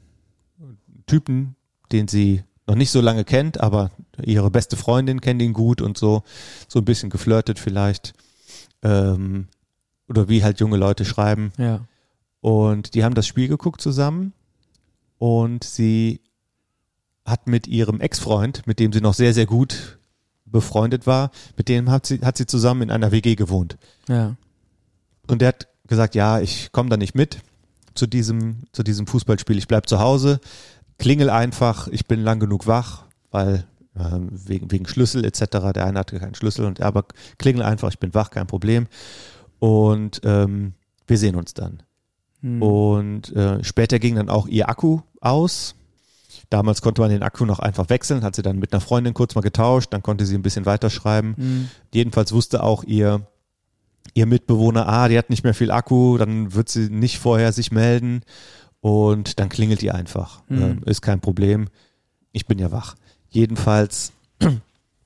Typen, den sie noch nicht so lange kennt, aber ihre beste Freundin kennt ihn gut und so. So ein bisschen geflirtet vielleicht. Ähm, oder wie halt junge Leute schreiben. Ja. Und die haben das Spiel geguckt zusammen und sie hat mit ihrem Ex-Freund, mit dem sie noch sehr, sehr gut befreundet war, mit dem hat sie, hat sie zusammen in einer WG gewohnt. Ja. Und der hat gesagt, ja, ich komme da nicht mit zu diesem, zu diesem Fußballspiel, ich bleib zu Hause, klingel einfach, ich bin lang genug wach, weil ähm, wegen, wegen Schlüssel etc. Der eine hatte keinen Schlüssel und aber klingel einfach, ich bin wach, kein Problem. Und ähm, wir sehen uns dann. Hm. Und äh, später ging dann auch ihr Akku aus. Damals konnte man den Akku noch einfach wechseln, hat sie dann mit einer Freundin kurz mal getauscht, dann konnte sie ein bisschen weiterschreiben. Hm. Jedenfalls wusste auch ihr, ihr Mitbewohner, ah, die hat nicht mehr viel Akku, dann wird sie nicht vorher sich melden und dann klingelt die einfach. Mhm. Ähm, ist kein Problem. Ich bin ja wach. Jedenfalls,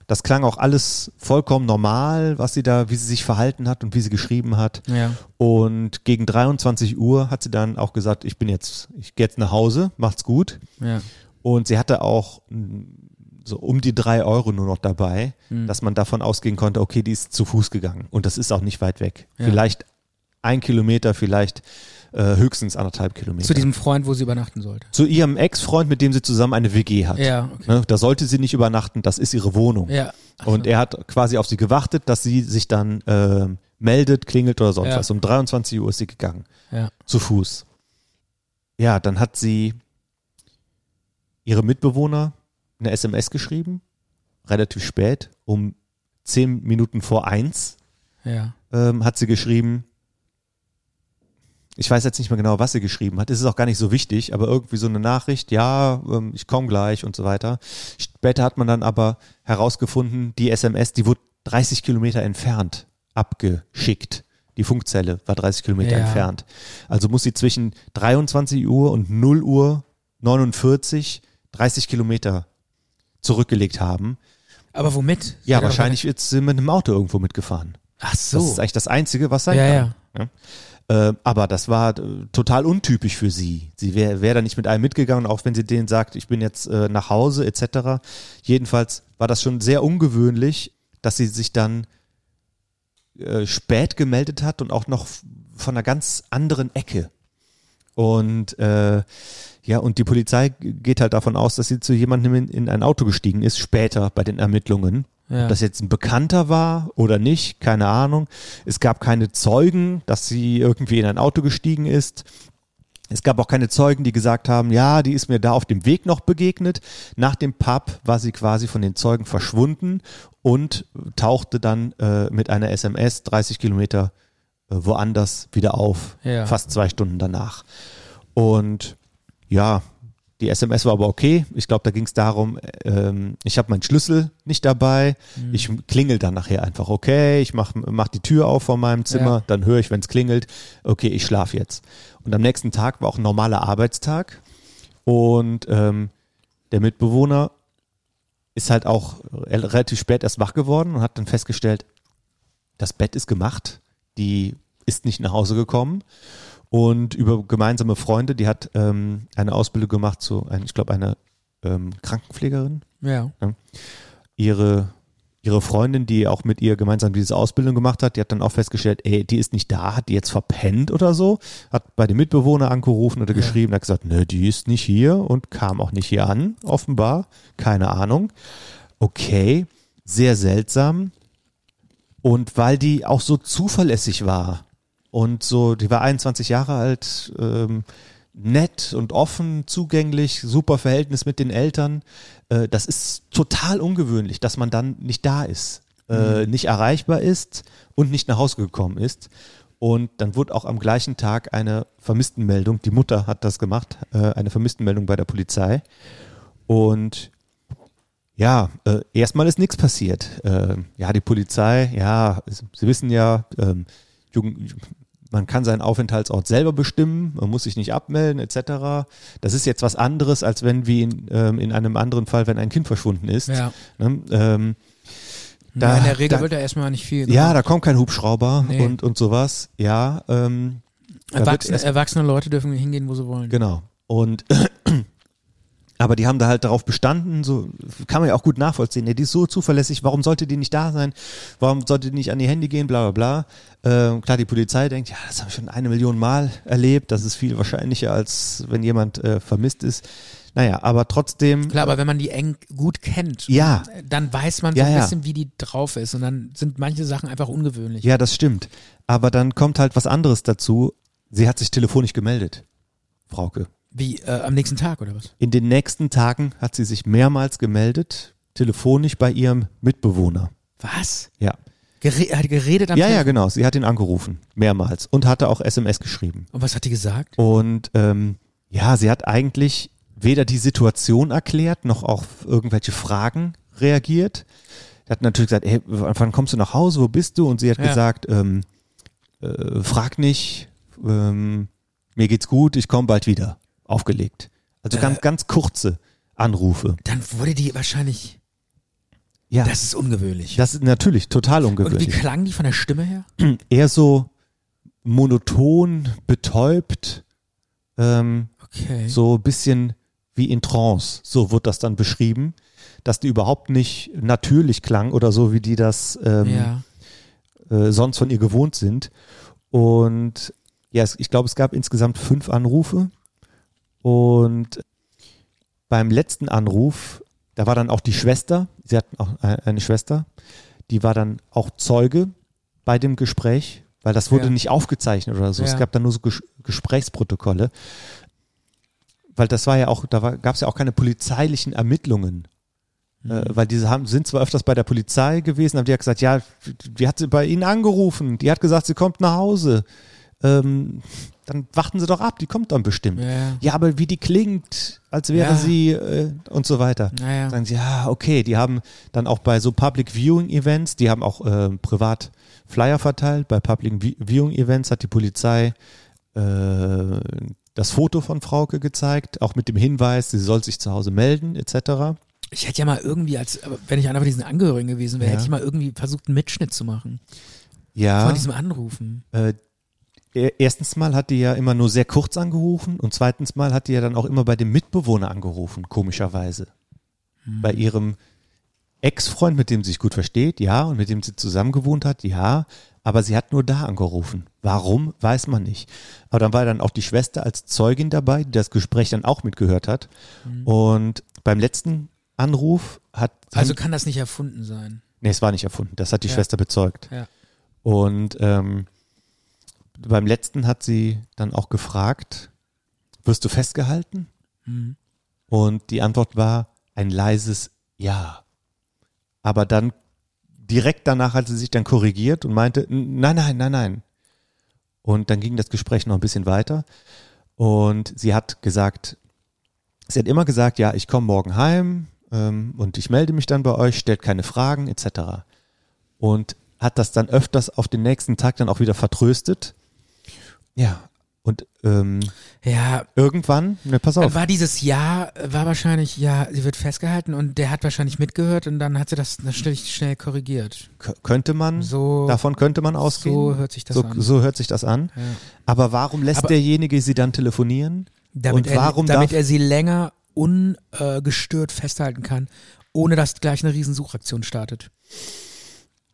das klang auch alles vollkommen normal, was sie da, wie sie sich verhalten hat und wie sie geschrieben hat. Ja. Und gegen 23 Uhr hat sie dann auch gesagt, ich bin jetzt, ich gehe jetzt nach Hause, macht's gut. Ja. Und sie hatte auch mh, so um die drei Euro nur noch dabei, Hm. dass man davon ausgehen konnte, okay, die ist zu Fuß gegangen. Und das ist auch nicht weit weg. Ja. Vielleicht ein Kilometer, vielleicht äh, höchstens anderthalb Kilometer. Zu diesem Freund, wo sie übernachten sollte. Zu ihrem Ex-Freund, mit dem sie zusammen eine WG hat. Ja, okay. Ne, da sollte sie nicht übernachten, das ist ihre Wohnung. Ja. Ach Und so. er hat quasi auf sie gewartet, dass sie sich dann äh, meldet, klingelt oder sonst Ja. was. Um 23 Uhr ist sie gegangen. Ja. Zu Fuß. Ja, dann hat sie ihre Mitbewohner eine SMS geschrieben, relativ spät, um zehn Minuten vor eins Ja. ähm, hat sie geschrieben, ich weiß jetzt nicht mehr genau, was sie geschrieben hat, es ist auch gar nicht so wichtig, aber irgendwie so eine Nachricht, ja, ähm, ich komme gleich und so weiter. Später hat man dann aber herausgefunden, die SMS, die wurde 30 Kilometer entfernt abgeschickt. Die Funkzelle war 30 Kilometer Ja. entfernt. Also muss sie zwischen 23 Uhr und 0 Uhr 49 30 Kilometer zurückgelegt haben. Aber womit? Ja, wahrscheinlich ist sie mit einem Auto irgendwo mitgefahren. Ach so. Das ist eigentlich das Einzige, was sein ja, kann. ja. Äh, aber das war äh, total untypisch für sie. Sie wäre wär da nicht mit einem mitgegangen, auch wenn sie denen sagt, ich bin jetzt äh, nach Hause etc. Jedenfalls war das schon sehr ungewöhnlich, dass sie sich dann äh, spät gemeldet hat und auch noch von einer ganz anderen Ecke. Und ja, und die Polizei geht halt davon aus, dass sie zu jemandem in, in ein Auto gestiegen ist, später bei den Ermittlungen. Ja. Ob das jetzt ein Bekannter war oder nicht, keine Ahnung. Es gab keine Zeugen, dass sie irgendwie in ein Auto gestiegen ist. Es gab auch keine Zeugen, die gesagt haben, ja, die ist mir da auf dem Weg noch begegnet. Nach dem Pub war sie quasi von den Zeugen verschwunden und tauchte dann äh, mit einer SMS 30 Kilometer äh, woanders wieder auf, Ja. fast zwei Stunden danach. Und ja, die SMS war aber okay. Ich glaube, da ging es darum, ähm, ich habe meinen Schlüssel nicht dabei. Mhm. Ich klingel dann nachher einfach, okay, ich mach, mach die Tür auf von meinem Zimmer, Ja. dann höre ich, wenn es klingelt, okay, ich schlafe jetzt. Und am nächsten Tag war auch ein normaler Arbeitstag und ähm, der Mitbewohner ist halt auch rel- relativ spät erst wach geworden und hat dann festgestellt, das Bett ist gemacht, die ist nicht nach Hause gekommen und über gemeinsame Freunde, die hat ähm, eine Ausbildung gemacht zu, ein, ich glaube, eine ähm, Krankenpflegerin. Ja. Ihre, ihre Freundin, die auch mit ihr gemeinsam diese Ausbildung gemacht hat, die hat dann auch festgestellt, ey, die ist nicht da, hat die jetzt verpennt oder so, hat bei dem Mitbewohner angerufen oder Ja. geschrieben, hat gesagt, ne, die ist nicht hier und kam auch nicht hier an, offenbar, keine Ahnung. Okay, sehr seltsam. Und weil die auch so zuverlässig war und so, die war 21 Jahre alt, ähm, nett und offen, zugänglich, super Verhältnis mit den Eltern. Äh, das ist total ungewöhnlich, dass man dann nicht da ist, äh, nicht erreichbar ist und nicht nach Hause gekommen ist. Und dann wurde auch am gleichen Tag eine Vermisstenmeldung, die Mutter hat das gemacht, äh, eine Vermisstenmeldung bei der Polizei. Und ja, äh, erstmal ist nichts passiert. Äh, ja, die Polizei, ja, Sie wissen ja, ähm, Jugend, man kann seinen Aufenthaltsort selber bestimmen, man muss sich nicht abmelden etc. Das ist jetzt was anderes, als wenn wie in, ähm, in einem anderen Fall, wenn ein Kind verschwunden ist. Ja. Ne? Ähm, Da, Da- in der Regel da- wird da erstmal nicht viel. ja, gemacht. da kommt kein Hubschrauber Nee. und, und sowas. Ja, ähm, Erwachsene, erwachsene Leute dürfen hingehen, wo sie wollen. Genau. Und *clears throat* aber die haben da halt darauf bestanden, so kann man ja auch gut nachvollziehen. Ja, die ist so zuverlässig, warum sollte die nicht da sein? Warum sollte die nicht an die Handy gehen, bla bla bla. Ähm, klar, die Polizei denkt, ja, das haben wir schon eine Million Mal erlebt, das ist viel wahrscheinlicher, als wenn jemand äh, vermisst ist. Naja, aber trotzdem. Klar, aber wenn man die eng gut kennt, Ja. dann weiß man so Ja, ein ja. bisschen, wie die drauf ist. Und dann sind manche Sachen einfach ungewöhnlich. Ja, das stimmt. Aber dann kommt halt was anderes dazu. Sie hat sich telefonisch gemeldet, Frauke. Wie äh, am nächsten Tag oder was? In den nächsten Tagen hat sie sich mehrmals gemeldet telefonisch bei ihrem Mitbewohner. Was? Ja. Gere hat geredet am Ja, ja, Telefon? genau. Sie hat ihn angerufen, mehrmals und hatte auch SMS geschrieben. Und was hat die gesagt? Und ähm, ja, sie hat eigentlich weder die Situation erklärt, noch auf irgendwelche Fragen reagiert. Sie hat natürlich gesagt, hey, wann kommst du nach Hause, wo bist du? Und sie hat Ja. gesagt, ähm, äh, frag nicht, ähm, mir geht's gut, ich komme bald wieder. Aufgelegt. Also Äh. ganz, ganz kurze Anrufe. Dann wurde die wahrscheinlich. Ja, Das ist ungewöhnlich. das ist natürlich total Und wie ungewöhnlich. klang die von der Stimme her? *clears throat* Eher so monoton, betäubt, ähm, Okay. so ein bisschen wie in Trance. So wird das dann beschrieben, dass die überhaupt nicht natürlich klang oder so, wie die das ähm, ja. äh, sonst von ihr gewohnt sind. Und ja, es, ich glaube, es gab insgesamt fünf Anrufe. Und beim letzten Anruf, da war dann auch die Schwester, sie hatten auch e- eine Schwester, die war dann auch Zeuge bei dem Gespräch, weil das wurde Ja. nicht aufgezeichnet oder so. Es Ja. gab dann nur so Ges Gesprächsprotokolle. Weil das war ja auch, da gab es ja auch keine polizeilichen Ermittlungen. Äh, weil diese haben, sind zwar öfters bei der Polizei gewesen, aber die hat gesagt, ja, die hat sie bei ihnen angerufen, die hat gesagt, sie kommt nach Hause. Ähm, dann warten sie doch ab, die kommt dann bestimmt. Ja, ja. Ja, aber wie die klingt, als wäre Ja. sie äh, und so weiter. Naja. Sagen sie, ja, okay, die haben dann auch bei so Public Viewing Events, die haben auch äh, privat Flyer verteilt. Bei Public Vi- Viewing Events hat die Polizei äh, das Foto von Frauke gezeigt, auch mit dem Hinweis, sie soll sich zu Hause melden, etc. Ich hätte ja mal irgendwie, als wenn ich einer von diesen Angehörigen gewesen wäre, Ja. hätte ich mal irgendwie versucht, einen Mitschnitt zu machen. Ja. Von diesem Anrufen. Äh, erstens mal hat die ja immer nur sehr kurz angerufen und zweitens mal hat die ja dann auch immer bei dem Mitbewohner angerufen, komischerweise. Bei ihrem Ex-Freund, mit dem sie sich gut versteht, ja, und mit dem sie zusammen gewohnt hat, ja, aber sie hat nur da angerufen. Warum, weiß man nicht. Aber dann war dann auch die Schwester als Zeugin dabei, die das Gespräch dann auch mitgehört hat. Und beim letzten Anruf hat. Also kann das nicht erfunden sein. nee, es war nicht erfunden. Das hat die Ja. Schwester bezeugt. Ja. Und ähm, beim letzten hat sie dann auch gefragt, wirst du festgehalten? Mhm. Und die Antwort war ein leises Ja. Aber dann direkt danach hat sie sich dann korrigiert und meinte, "N- nein, nein, nein, nein. Und dann ging das Gespräch noch ein bisschen weiter. Und sie hat gesagt, sie hat immer gesagt, ja, ich komme morgen heim ähm, und ich melde mich dann bei euch, stellt keine Fragen etc. Und hat das dann öfters auf den nächsten Tag dann auch wieder vertröstet. Ja. Und ähm, Ja, irgendwann, ne, pass auf. war dieses Ja, war wahrscheinlich, ja, sie wird festgehalten und der hat wahrscheinlich mitgehört und dann hat sie das natürlich schnell korrigiert. K- könnte man, So, davon könnte man ausgehen. so hört sich das so, an. so hört sich das an. Ja. Aber warum lässt Aber- derjenige sie dann telefonieren? Damit, Und warum er, damit darf- er sie länger ungestört festhalten kann, ohne dass gleich eine Riesensuchaktion startet.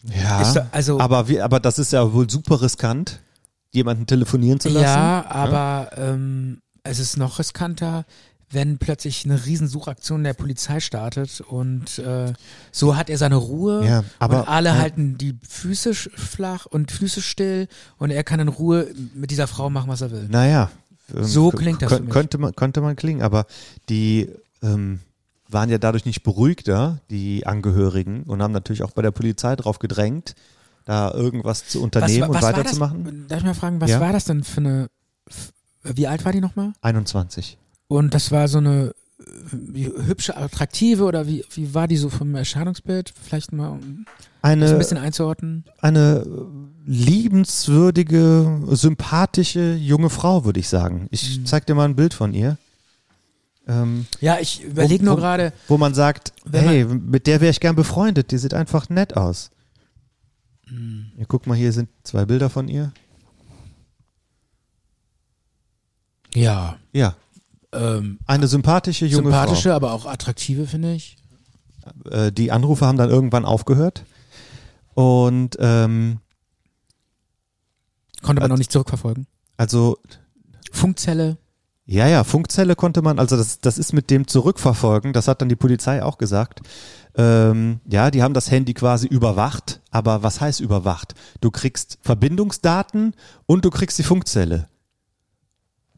Ja, da- also- aber, wie, aber das ist ja wohl super riskant, jemanden telefonieren zu lassen. Ja, aber ähm, es ist noch riskanter, wenn plötzlich eine Riesensuchaktion der Polizei startet und äh, so hat er seine Ruhe Ja, aber- und alle ja. halten die Füße flach und Füße still und er kann in Ruhe mit dieser Frau machen, was er will. Naja. ähm, So klingt das. Könnte man, könnte man klingen, aber die ähm, waren ja dadurch nicht beruhigter, die Angehörigen, und haben natürlich auch bei der Polizei drauf gedrängt, da irgendwas zu unternehmen und war weiterzumachen. Das, darf ich mal fragen, was Ja. war das denn für eine, wie alt war die nochmal? 21. Und das war so eine hübsche, attraktive oder wie, wie war die so vom Erscheinungsbild? Vielleicht mal, um das ein Eine, bisschen einzuordnen. eine liebenswürdige, sympathische junge Frau, würde ich sagen. Ich Mhm. zeig dir mal ein Bild von ihr. Ähm, Ja, ich überlege nur gerade, wo man sagt, hey, mit der wäre ich gern befreundet, die sieht einfach nett aus. Mhm. Ja, guck mal, hier sind zwei Bilder von ihr. ja, Ja, ähm, eine sympathische junge sympathische, aber auch attraktive, finde ich. Frau. Äh, die Anrufe haben dann irgendwann aufgehört. Und ähm, Konnte man noch nicht zurückverfolgen. also, Funkzelle. ja, ja, Funkzelle konnte man, also das, das ist mit dem Zurückverfolgen, das hat dann die Polizei auch gesagt. Ähm, ja, die haben das Handy quasi überwacht, aber was heißt überwacht? Du kriegst Verbindungsdaten und du kriegst die Funkzelle.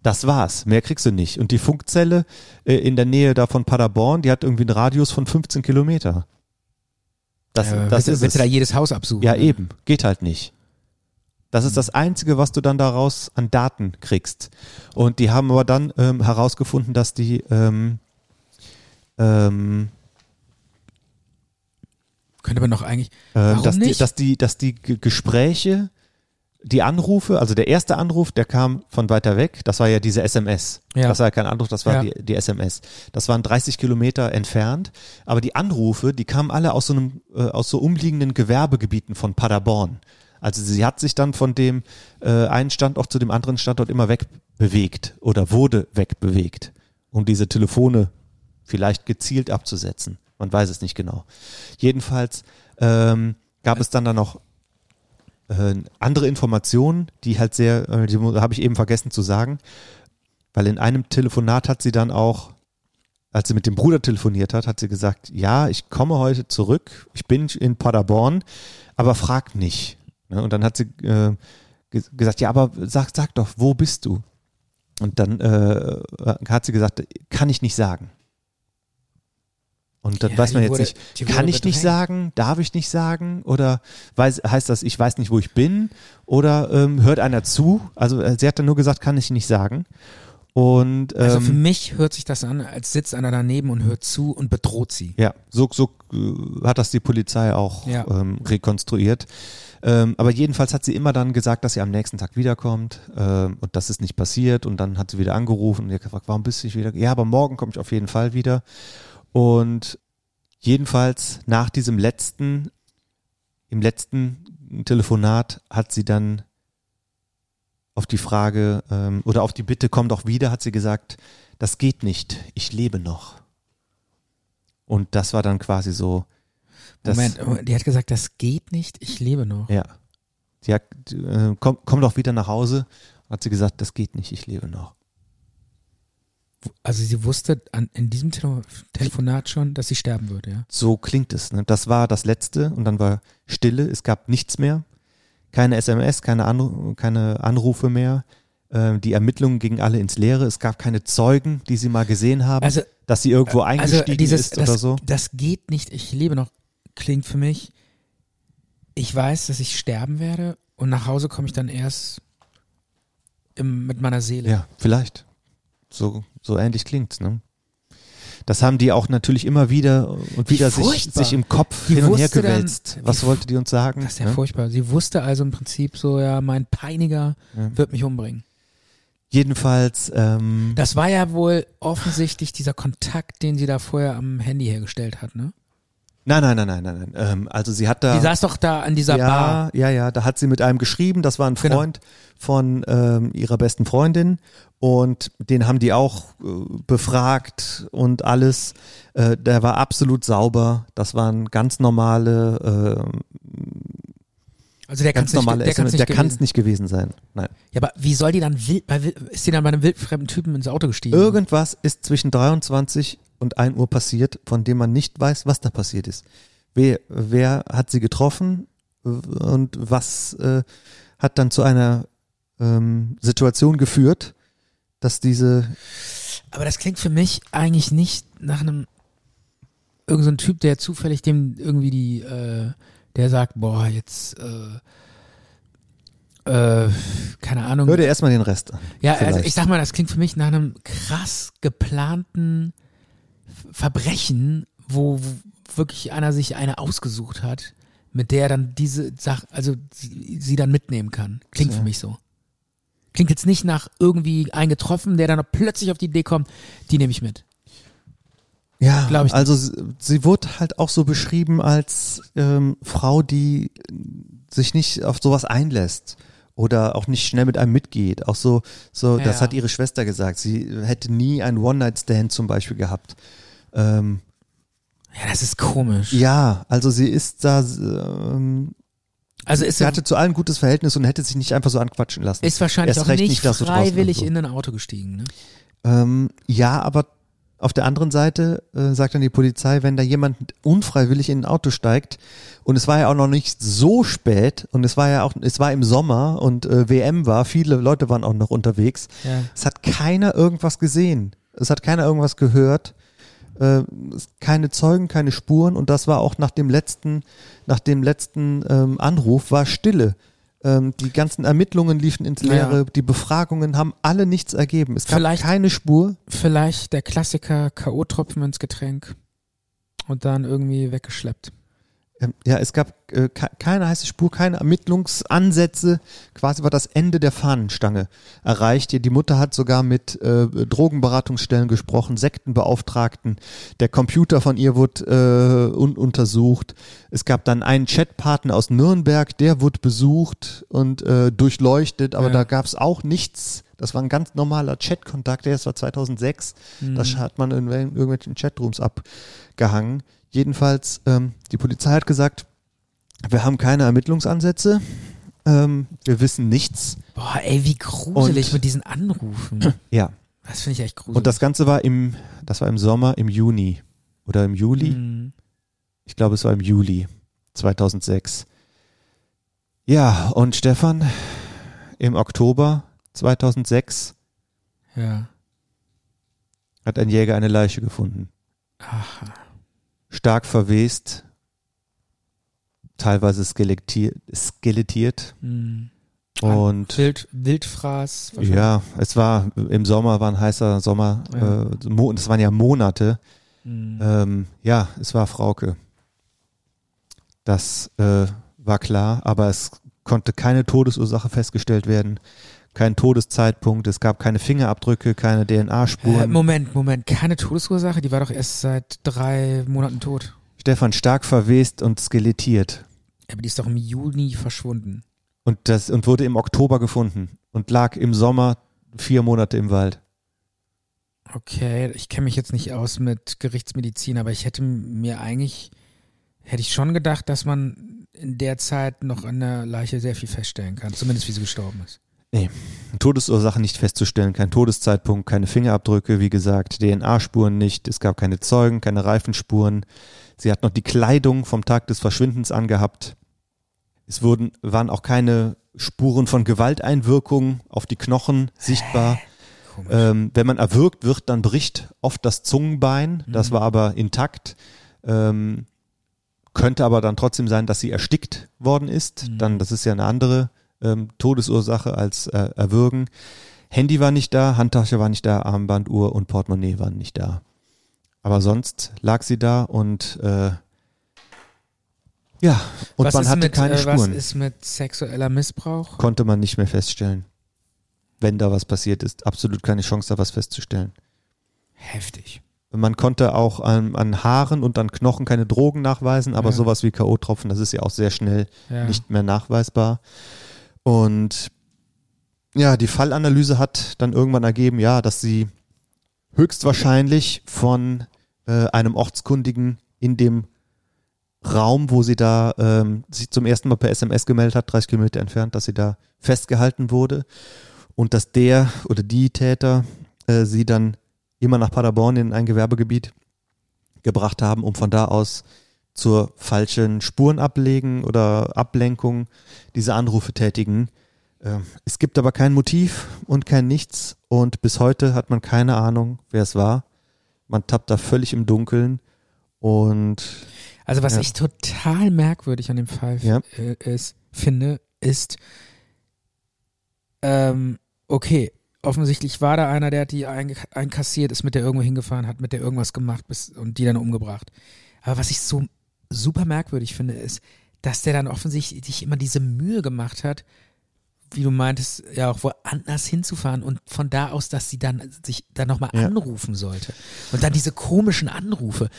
Das war's. Mehr kriegst du nicht. Und die Funkzelle äh, in der Nähe da von Paderborn, die hat irgendwie einen Radius von 15 Kilometer. Das, äh, das willst, ist willst du da jedes Haus absuchen? Ja, eben. Geht halt nicht. Das ist das Einzige, was du dann daraus an Daten kriegst. Und die haben aber dann ähm, herausgefunden, dass die ähm, ähm, Könnte man doch eigentlich. ähm, dass, die, nicht? dass die, dass die G- Gespräche, die Anrufe, also der erste Anruf, der kam von weiter weg, das war ja diese SMS. Ja. Das war ja kein Anruf, das war Ja. die, die SMS. Das waren 30 Kilometer entfernt, aber die Anrufe, die kamen alle aus so einem, äh, aus so umliegenden Gewerbegebieten von Paderborn. Also sie hat sich dann von dem äh, einen Standort zu dem anderen Standort immer wegbewegt oder wurde wegbewegt, um diese Telefone vielleicht gezielt abzusetzen. Man weiß es nicht genau. Jedenfalls ähm, gab es dann da noch äh, andere Informationen, die halt sehr, äh, die habe ich eben vergessen zu sagen, weil in einem Telefonat hat sie dann auch, als sie mit dem Bruder telefoniert hat, hat sie gesagt, ja, ich komme heute zurück, ich bin in Paderborn, aber frag nicht. Ne? Und dann hat sie äh, ge- gesagt, ja, aber sag, sag doch, wo bist du? Und dann äh, hat sie gesagt, kann ich nicht sagen. Und dann Ja, weiß man jetzt wurde- nicht, kann ich nicht sagen, darf ich nicht sagen oder weiß, heißt das, ich weiß nicht, wo ich bin oder ähm, hört einer zu? Also äh, sie hat dann nur gesagt, kann ich nicht sagen. Und Also für ähm, mich hört sich das an, als sitzt einer daneben und hört zu und bedroht sie. ja, so, so äh, hat das die Polizei auch Ja. ähm, rekonstruiert. Ähm, aber jedenfalls hat sie immer dann gesagt, dass sie am nächsten Tag wiederkommt ähm, und das ist nicht passiert und dann hat sie wieder angerufen und ihr gefragt, warum bist du nicht wieder? Ja, aber morgen komme ich auf jeden Fall wieder. Und jedenfalls nach diesem letzten, im letzten Telefonat hat sie dann auf die Frage ähm, oder auf die Bitte, komm doch wieder, hat sie gesagt, das geht nicht, ich lebe noch. Und das war dann quasi so. Moment, die hat gesagt, das geht nicht, ich lebe noch. Ja. Sie hat, äh, komm, komm doch wieder nach Hause. Hat sie gesagt, das geht nicht, ich lebe noch. Also sie wusste an, in diesem Tele Telefonat schon, dass sie sterben würde, ja. So klingt es. Ne? Das war das Letzte und dann war Stille. Es gab nichts mehr. Keine SMS, keine, Anru keine Anrufe mehr. Ähm, die Ermittlungen gingen alle ins Leere. Es gab keine Zeugen, die sie mal gesehen haben, Also, dass sie irgendwo eingestiegen also dieses, ist das, oder so. das geht nicht, ich lebe noch, klingt für mich, ich weiß, dass ich sterben werde und nach Hause komme ich dann erst im, mit meiner Seele. Ja, vielleicht. So, so ähnlich klingt's, ne? Das haben die auch natürlich immer wieder und wieder sich, sich im Kopf Die hin und her wusste dann- gewälzt. Was wollte die uns sagen? Das ist ja ne? furchtbar. Sie wusste also im Prinzip so, ja, mein Peiniger Ja. wird mich umbringen. Jedenfalls, ähm, Das war ja wohl offensichtlich dieser Kontakt, den sie da vorher am Handy hergestellt hat, ne? nein, nein, nein, nein, nein. Ähm, also sie hat da, Die saß doch da an dieser ja, Bar. ja, ja, da hat sie mit einem geschrieben. Das war ein Genau. Freund von ähm, ihrer besten Freundin und den haben die auch äh, befragt und alles. Äh, der war absolut sauber. Das waren ganz normale, äh, Also der kann ganz es nicht, normale der SMS. Der nicht kann es gewesen. nicht gewesen sein. Nein. Ja, aber wie soll die dann wild, ist die dann bei einem wildfremden Typen ins Auto gestiegen? Irgendwas ist zwischen 23 und 1 Uhr passiert, von dem man nicht weiß, was da passiert ist. Wer, wer hat sie getroffen und was äh, hat dann zu einer ähm, Situation geführt, dass diese, Aber das klingt für mich eigentlich nicht nach einem irgendein so Typ, der zufällig dem irgendwie die, äh, der sagt, boah, jetzt äh, äh, keine Ahnung. hör dir erstmal den Rest an. ja, also vielleicht. ich sag mal, das klingt für mich nach einem krass geplanten Verbrechen, wo, wo wirklich einer sich eine ausgesucht hat, mit der er dann diese Sache, also sie, sie dann mitnehmen kann. Klingt Ja. für mich so. Klingt jetzt nicht nach irgendwie eingetroffen, der dann plötzlich auf die Idee kommt, die nehme ich mit. Ja, Glaub ich also sie, sie wurde halt auch so beschrieben als ähm, Frau, die sich nicht auf sowas einlässt oder auch nicht schnell mit einem mitgeht. Auch so, so, das Ja. hat ihre Schwester gesagt. Sie hätte nie einen One-Night-Stand zum Beispiel gehabt. Ähm, Ja, das ist komisch. ja, also sie ist da, ähm, Also ist, er, hatte zu allen gutes Verhältnis und hätte sich nicht einfach so anquatschen lassen. ist wahrscheinlich Erst auch recht nicht, freiwillig irgendwo- in ein Auto gestiegen. Ne? Ähm, ja, aber Auf der anderen Seite äh, sagt dann die Polizei, wenn da jemand unfreiwillig in ein Auto steigt und es war ja auch noch nicht so spät und es war ja auch, es war im Sommer und äh, WM war, viele Leute waren auch noch unterwegs. Ja. Es hat keiner irgendwas gesehen. Es hat keiner irgendwas gehört. Äh, keine Zeugen, keine Spuren und das war auch nach dem letzten, nach dem letzten ähm, Anruf war Stille. Ähm, die ganzen Ermittlungen liefen ins Leere, Ja. die Befragungen haben alle nichts ergeben. Es gab Vielleicht- keine Spur. Vielleicht der Klassiker K.O.-Tropfen ins Getränk und dann irgendwie weggeschleppt. Ähm, Ja, es gab äh, ke- keine heiße Spur, keine Ermittlungsansätze. Quasi war das Ende der Fahnenstange erreicht. Die Mutter hat sogar mit äh, Drogenberatungsstellen gesprochen, Sektenbeauftragten. Der Computer von ihr wurde äh, un untersucht. Es gab dann einen Chatpartner aus Nürnberg, der wurde besucht und äh, durchleuchtet, aber Ja. da gab es auch nichts. Das war ein ganz normaler Chatkontakt, der ist war 2006. Das hat man in wel- irgendwelchen Chatrooms abgehangen. Jedenfalls, ähm, die Polizei hat gesagt, wir haben keine Ermittlungsansätze, ähm, wir wissen nichts. Boah, ey, wie gruselig Und- mit diesen Anrufen. *clears throat* Ja. Das finde ich echt gruselig. Und das Ganze war im, das war im Sommer, im Juni oder im Juli. Mhm. Ich glaube, es war im Juli 2006. Ja, und Stefan, im Oktober 2006 Ja. hat ein Jäger eine Leiche gefunden. Aha. Stark verwest, teilweise skelettiert, skelettiert Mhm. und Wild, Wildfraß. Ja, es war im Sommer, war ein heißer Sommer. Ja. Äh, Mo- das waren ja Monate. Mhm. Ähm, ja, es war Frauke. Das äh, war klar, aber es konnte keine Todesursache festgestellt werden, kein Todeszeitpunkt, es gab keine Fingerabdrücke, keine Äh, DNA-Spuren. Moment, Moment. Keine Todesursache? Die war doch erst seit drei Monaten tot. Stefan stark verwest und skelettiert Aber die ist doch im Juni verschwunden. und das und wurde im Oktober gefunden und lag im Sommer vier Monate im Wald. Okay, ich kenne mich jetzt nicht aus mit Gerichtsmedizin, aber ich hätte mir eigentlich, hätte ich schon gedacht, dass man in der Zeit noch an der Leiche sehr viel feststellen kann. Zumindest wie sie gestorben ist. Todesursache nicht festzustellen, kein Todeszeitpunkt, keine Fingerabdrücke, wie gesagt, DNA-Spuren nicht, es gab keine Zeugen, keine Reifenspuren. Sie hat noch die Kleidung vom Tag des Verschwindens angehabt. Es wurden, waren auch keine Spuren von Gewalteinwirkung auf die Knochen sichtbar. Ähm, wenn man erwürgt wird, dann bricht oft das Zungenbein. Das Mhm. war aber intakt. Ähm, könnte aber dann trotzdem sein, dass sie erstickt worden ist. Mhm. Dann, das ist ja eine andere ähm, Todesursache als äh, Erwürgen. Handy war nicht da, Handtasche war nicht da, Armbanduhr und Portemonnaie waren nicht da. Aber sonst lag sie da und äh, ja, und was man hatte mit, keine äh, Was Spuren. ist mit sexueller Missbrauch? Konnte man nicht mehr feststellen. Wenn da was passiert ist, absolut keine Chance, da was festzustellen. Heftig. Man konnte auch an, an Haaren und an Knochen keine Drogen nachweisen, aber Ja. sowas wie K.O.-Tropfen, das ist ja auch sehr schnell Ja. nicht mehr nachweisbar. Und ja, die Fallanalyse hat dann irgendwann ergeben, ja, dass sie höchstwahrscheinlich von äh, einem Ortskundigen in dem Raum, wo sie da ähm, sich zum ersten Mal per SMS gemeldet hat, 30 Kilometer entfernt, dass sie da festgehalten wurde. Und dass der oder die Täter äh, sie dann immer nach Paderborn in ein Gewerbegebiet gebracht haben, um von da aus zur falschen Spurenablegen oder Ablenkung diese Anrufe tätigen. Ähm, es gibt aber kein Motiv und kein Nichts und bis heute hat man keine Ahnung, wer es war. Man tappt da völlig im Dunkeln und Also was Ja. ich total merkwürdig an dem Fall Ja. äh, ist, finde, ist, ähm, okay, offensichtlich war da einer, der hat die einkassiert, ist mit der irgendwo hingefahren, hat mit der irgendwas gemacht bis, und die dann umgebracht. Aber was ich so super merkwürdig finde, ist, dass der dann offensichtlich sich immer diese Mühe gemacht hat, wie du meintest, ja auch woanders hinzufahren und von da aus, dass sie dann sich dann nochmal Ja. anrufen sollte. Und dann diese komischen Anrufe.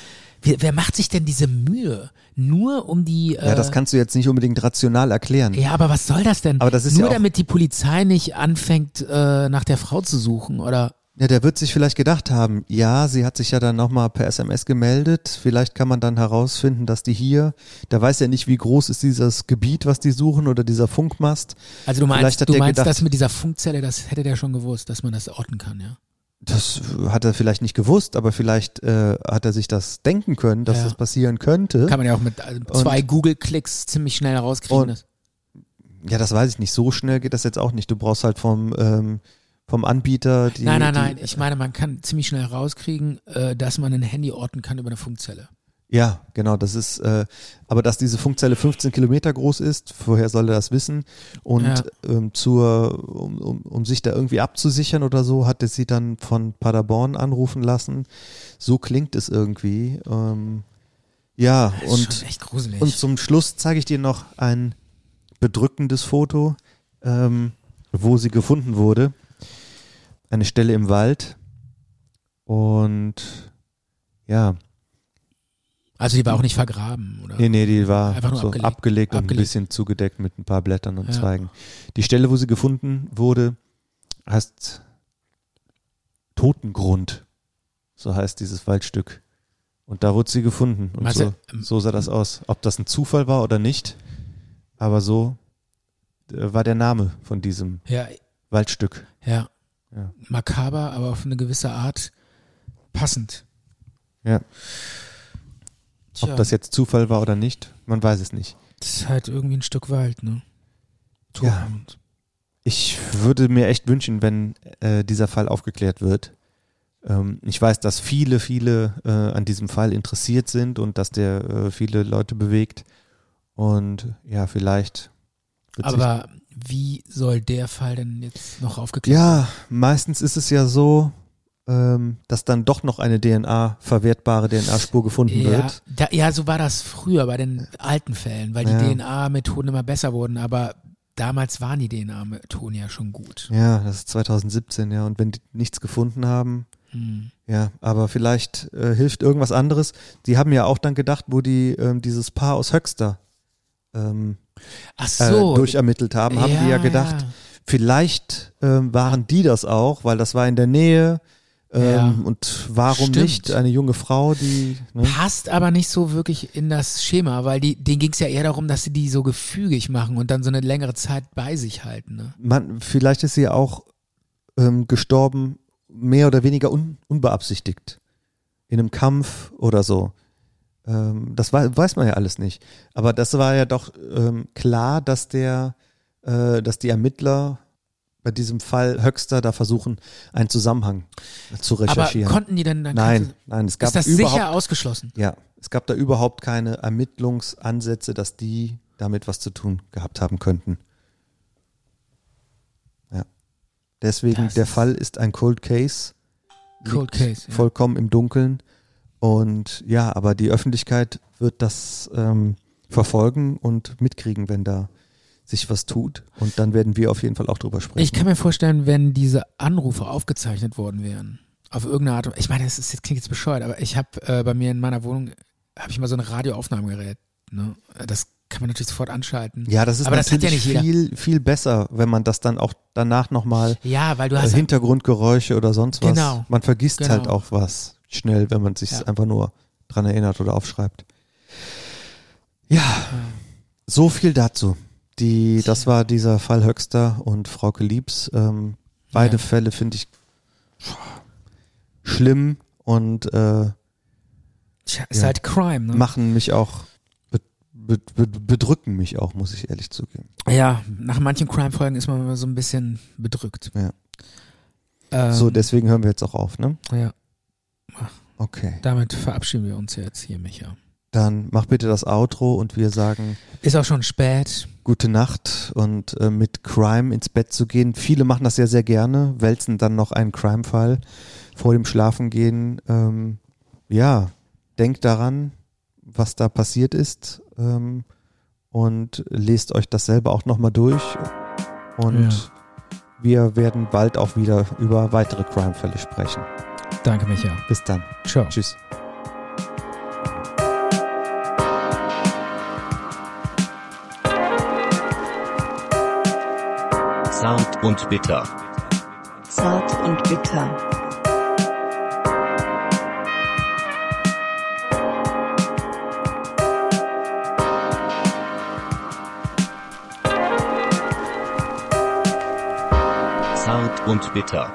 Wer, wer macht sich denn diese Mühe? Nur um die. Äh, ja, das kannst du jetzt nicht unbedingt rational erklären. ja, aber was soll das denn? Aber das ist Nur ja damit die Polizei nicht anfängt, äh, nach der Frau zu suchen, oder? Ja, der wird sich vielleicht gedacht haben, ja, sie hat sich ja dann nochmal per SMS gemeldet. Vielleicht kann man dann herausfinden, dass die hier, der weiß ja nicht, wie groß ist dieses Gebiet, was die suchen oder dieser Funkmast. Also du meinst, hat du meinst gedacht- das mit dieser Funkzelle, das hätte der schon gewusst, dass man das orten kann, ja? das hat er vielleicht nicht gewusst, aber vielleicht äh, hat er sich das denken können, dass Ja. das passieren könnte. Kann man ja auch mit äh, zwei Google-Klicks ziemlich schnell herauskriegen. Und- Ja, das weiß ich nicht. So schnell geht das jetzt auch nicht. Du brauchst halt vom, ähm, vom Anbieter die. nein, nein, die, nein. Ich meine, man kann ziemlich schnell herauskriegen, äh, dass man ein Handy orten kann über eine Funkzelle. Ja, genau. Das ist, äh, aber dass diese Funkzelle 15 Kilometer groß ist, woher soll er das wissen? Und Ja. ähm, zur, um, um, um sich da irgendwie abzusichern oder so, hat er sie dann von Paderborn anrufen lassen. So klingt es irgendwie. Ähm, ja, und. Und zum Schluss zeige ich dir noch ein bedrückendes Foto, ähm, wo sie gefunden wurde. Eine Stelle im Wald. Und ja, also die war auch nicht vergraben, oder? nee, nee, die war Einfach nur so abgelegt. abgelegt, und ein Abgelegt. bisschen zugedeckt mit ein paar Blättern und Ja. Zweigen. Die Stelle, wo sie gefunden wurde, heißt Totengrund. So heißt dieses Waldstück. Und da wurde sie gefunden. Und Meinst so, so sah das aus. Ob das ein Zufall war oder nicht, aber so äh, war der Name von diesem Ja, Waldstück. ja. Ja. Makaber, aber auf eine gewisse Art passend. Ja. Tja, Ob das jetzt Zufall war oder nicht, man weiß es nicht. das ist halt irgendwie ein Stück Wald, ne? Ja. Totengrund. Ich würde mir echt wünschen, wenn äh, dieser Fall aufgeklärt wird. Ähm, ich weiß, dass viele, viele äh, an diesem Fall interessiert sind und dass der äh, viele Leute bewegt. Und ja, vielleicht. Aber wie soll der Fall denn jetzt noch aufgeklärt ja, meistens ist es ja so, ähm, dass dann doch noch eine DNA, verwertbare DNA-Spur gefunden Ja, wird. da, ja, so war das früher bei den alten Fällen, weil die Ja. DNA-Methoden immer besser wurden, aber damals waren die DNA-Methoden ja schon gut. Ja, das ist 2017, ja. Und wenn die nichts gefunden haben, Hm. Ja, aber vielleicht äh, hilft irgendwas anderes. Die haben ja auch dann gedacht, wo die ähm, dieses Paar aus Höxter ähm, Ach äh, so. durchermittelt haben, haben die ja gedacht, vielleicht ähm, waren die das auch, weil das war in der Nähe. Ähm, Ja. Und warum Stimmt. nicht eine junge Frau, die ne? Passt aber nicht so wirklich in das Schema, weil die, denen ging es ja eher darum, dass sie die so gefügig machen und dann so eine längere Zeit bei sich halten. Ne? man, vielleicht ist sie auch ähm, gestorben, mehr oder weniger un, unbeabsichtigt. In einem Kampf oder so. Ähm, das wei- weiß man ja alles nicht. Aber das war ja doch ähm, klar, dass der, äh, dass die Ermittler bei diesem Fall Höxter da versuchen, einen Zusammenhang zu Aber recherchieren. konnten die denn dann nein, nein, es gab ist das überhaupt, sicher ausgeschlossen? ja, es gab da überhaupt keine Ermittlungsansätze, dass die damit was zu tun gehabt haben könnten. Ja. Deswegen, Das der Fall ist ein Cold Case. Cold Case, ja. Vollkommen im Dunkeln. Und ja, aber die Öffentlichkeit wird das ähm, verfolgen und mitkriegen, wenn da sich was tut. Und dann werden wir auf jeden Fall auch drüber sprechen. Ich kann mir vorstellen, wenn diese Anrufe aufgezeichnet worden wären, auf irgendeine Art und ich meine, das ist, jetzt klingt jetzt bescheuert, aber ich habe äh, bei mir in meiner Wohnung habe ich mal so ein Radioaufnahmegerät. Ne? Das kann man natürlich sofort anschalten. ja, das ist aber das ja natürlich nicht jeder. viel, viel besser, wenn man das dann auch danach nochmal Ja, weil du äh, hast Hintergrundgeräusche oder sonst was. Genau. Man vergisst Genau. halt auch was schnell, wenn man sich Ja. einfach nur dran erinnert oder aufschreibt. Ja, so viel dazu. Die, das war dieser Fall Höxter und Frauke Liebs. Ähm, beide Ja. Fälle finde ich schlimm und äh, Tja, ist Ja. halt Crime, ne? machen mich auch, be, be, be, bedrücken mich auch, muss ich ehrlich zugeben. Ja, nach manchen Crime-Folgen ist man immer so ein bisschen bedrückt. Ja. Ähm, so, deswegen hören wir jetzt auch auf, ne? ja, Okay. damit verabschieden wir uns jetzt hier, Micha. Dann mach bitte das Outro und wir sagen Ist auch schon spät. gute Nacht und äh, mit Crime ins Bett zu gehen. Viele machen das ja sehr gerne, wälzen dann noch einen Crime-Fall vor dem Schlafengehen. Ähm, ja, denkt daran, was da passiert ist ähm, und lest euch das selber auch nochmal durch. Und Ja. wir werden bald auch wieder über weitere Crime-Fälle sprechen. Danke, Micha. Bis dann. Ciao. Tschüss. Zart und bitter. Zart und bitter. Zart und bitter.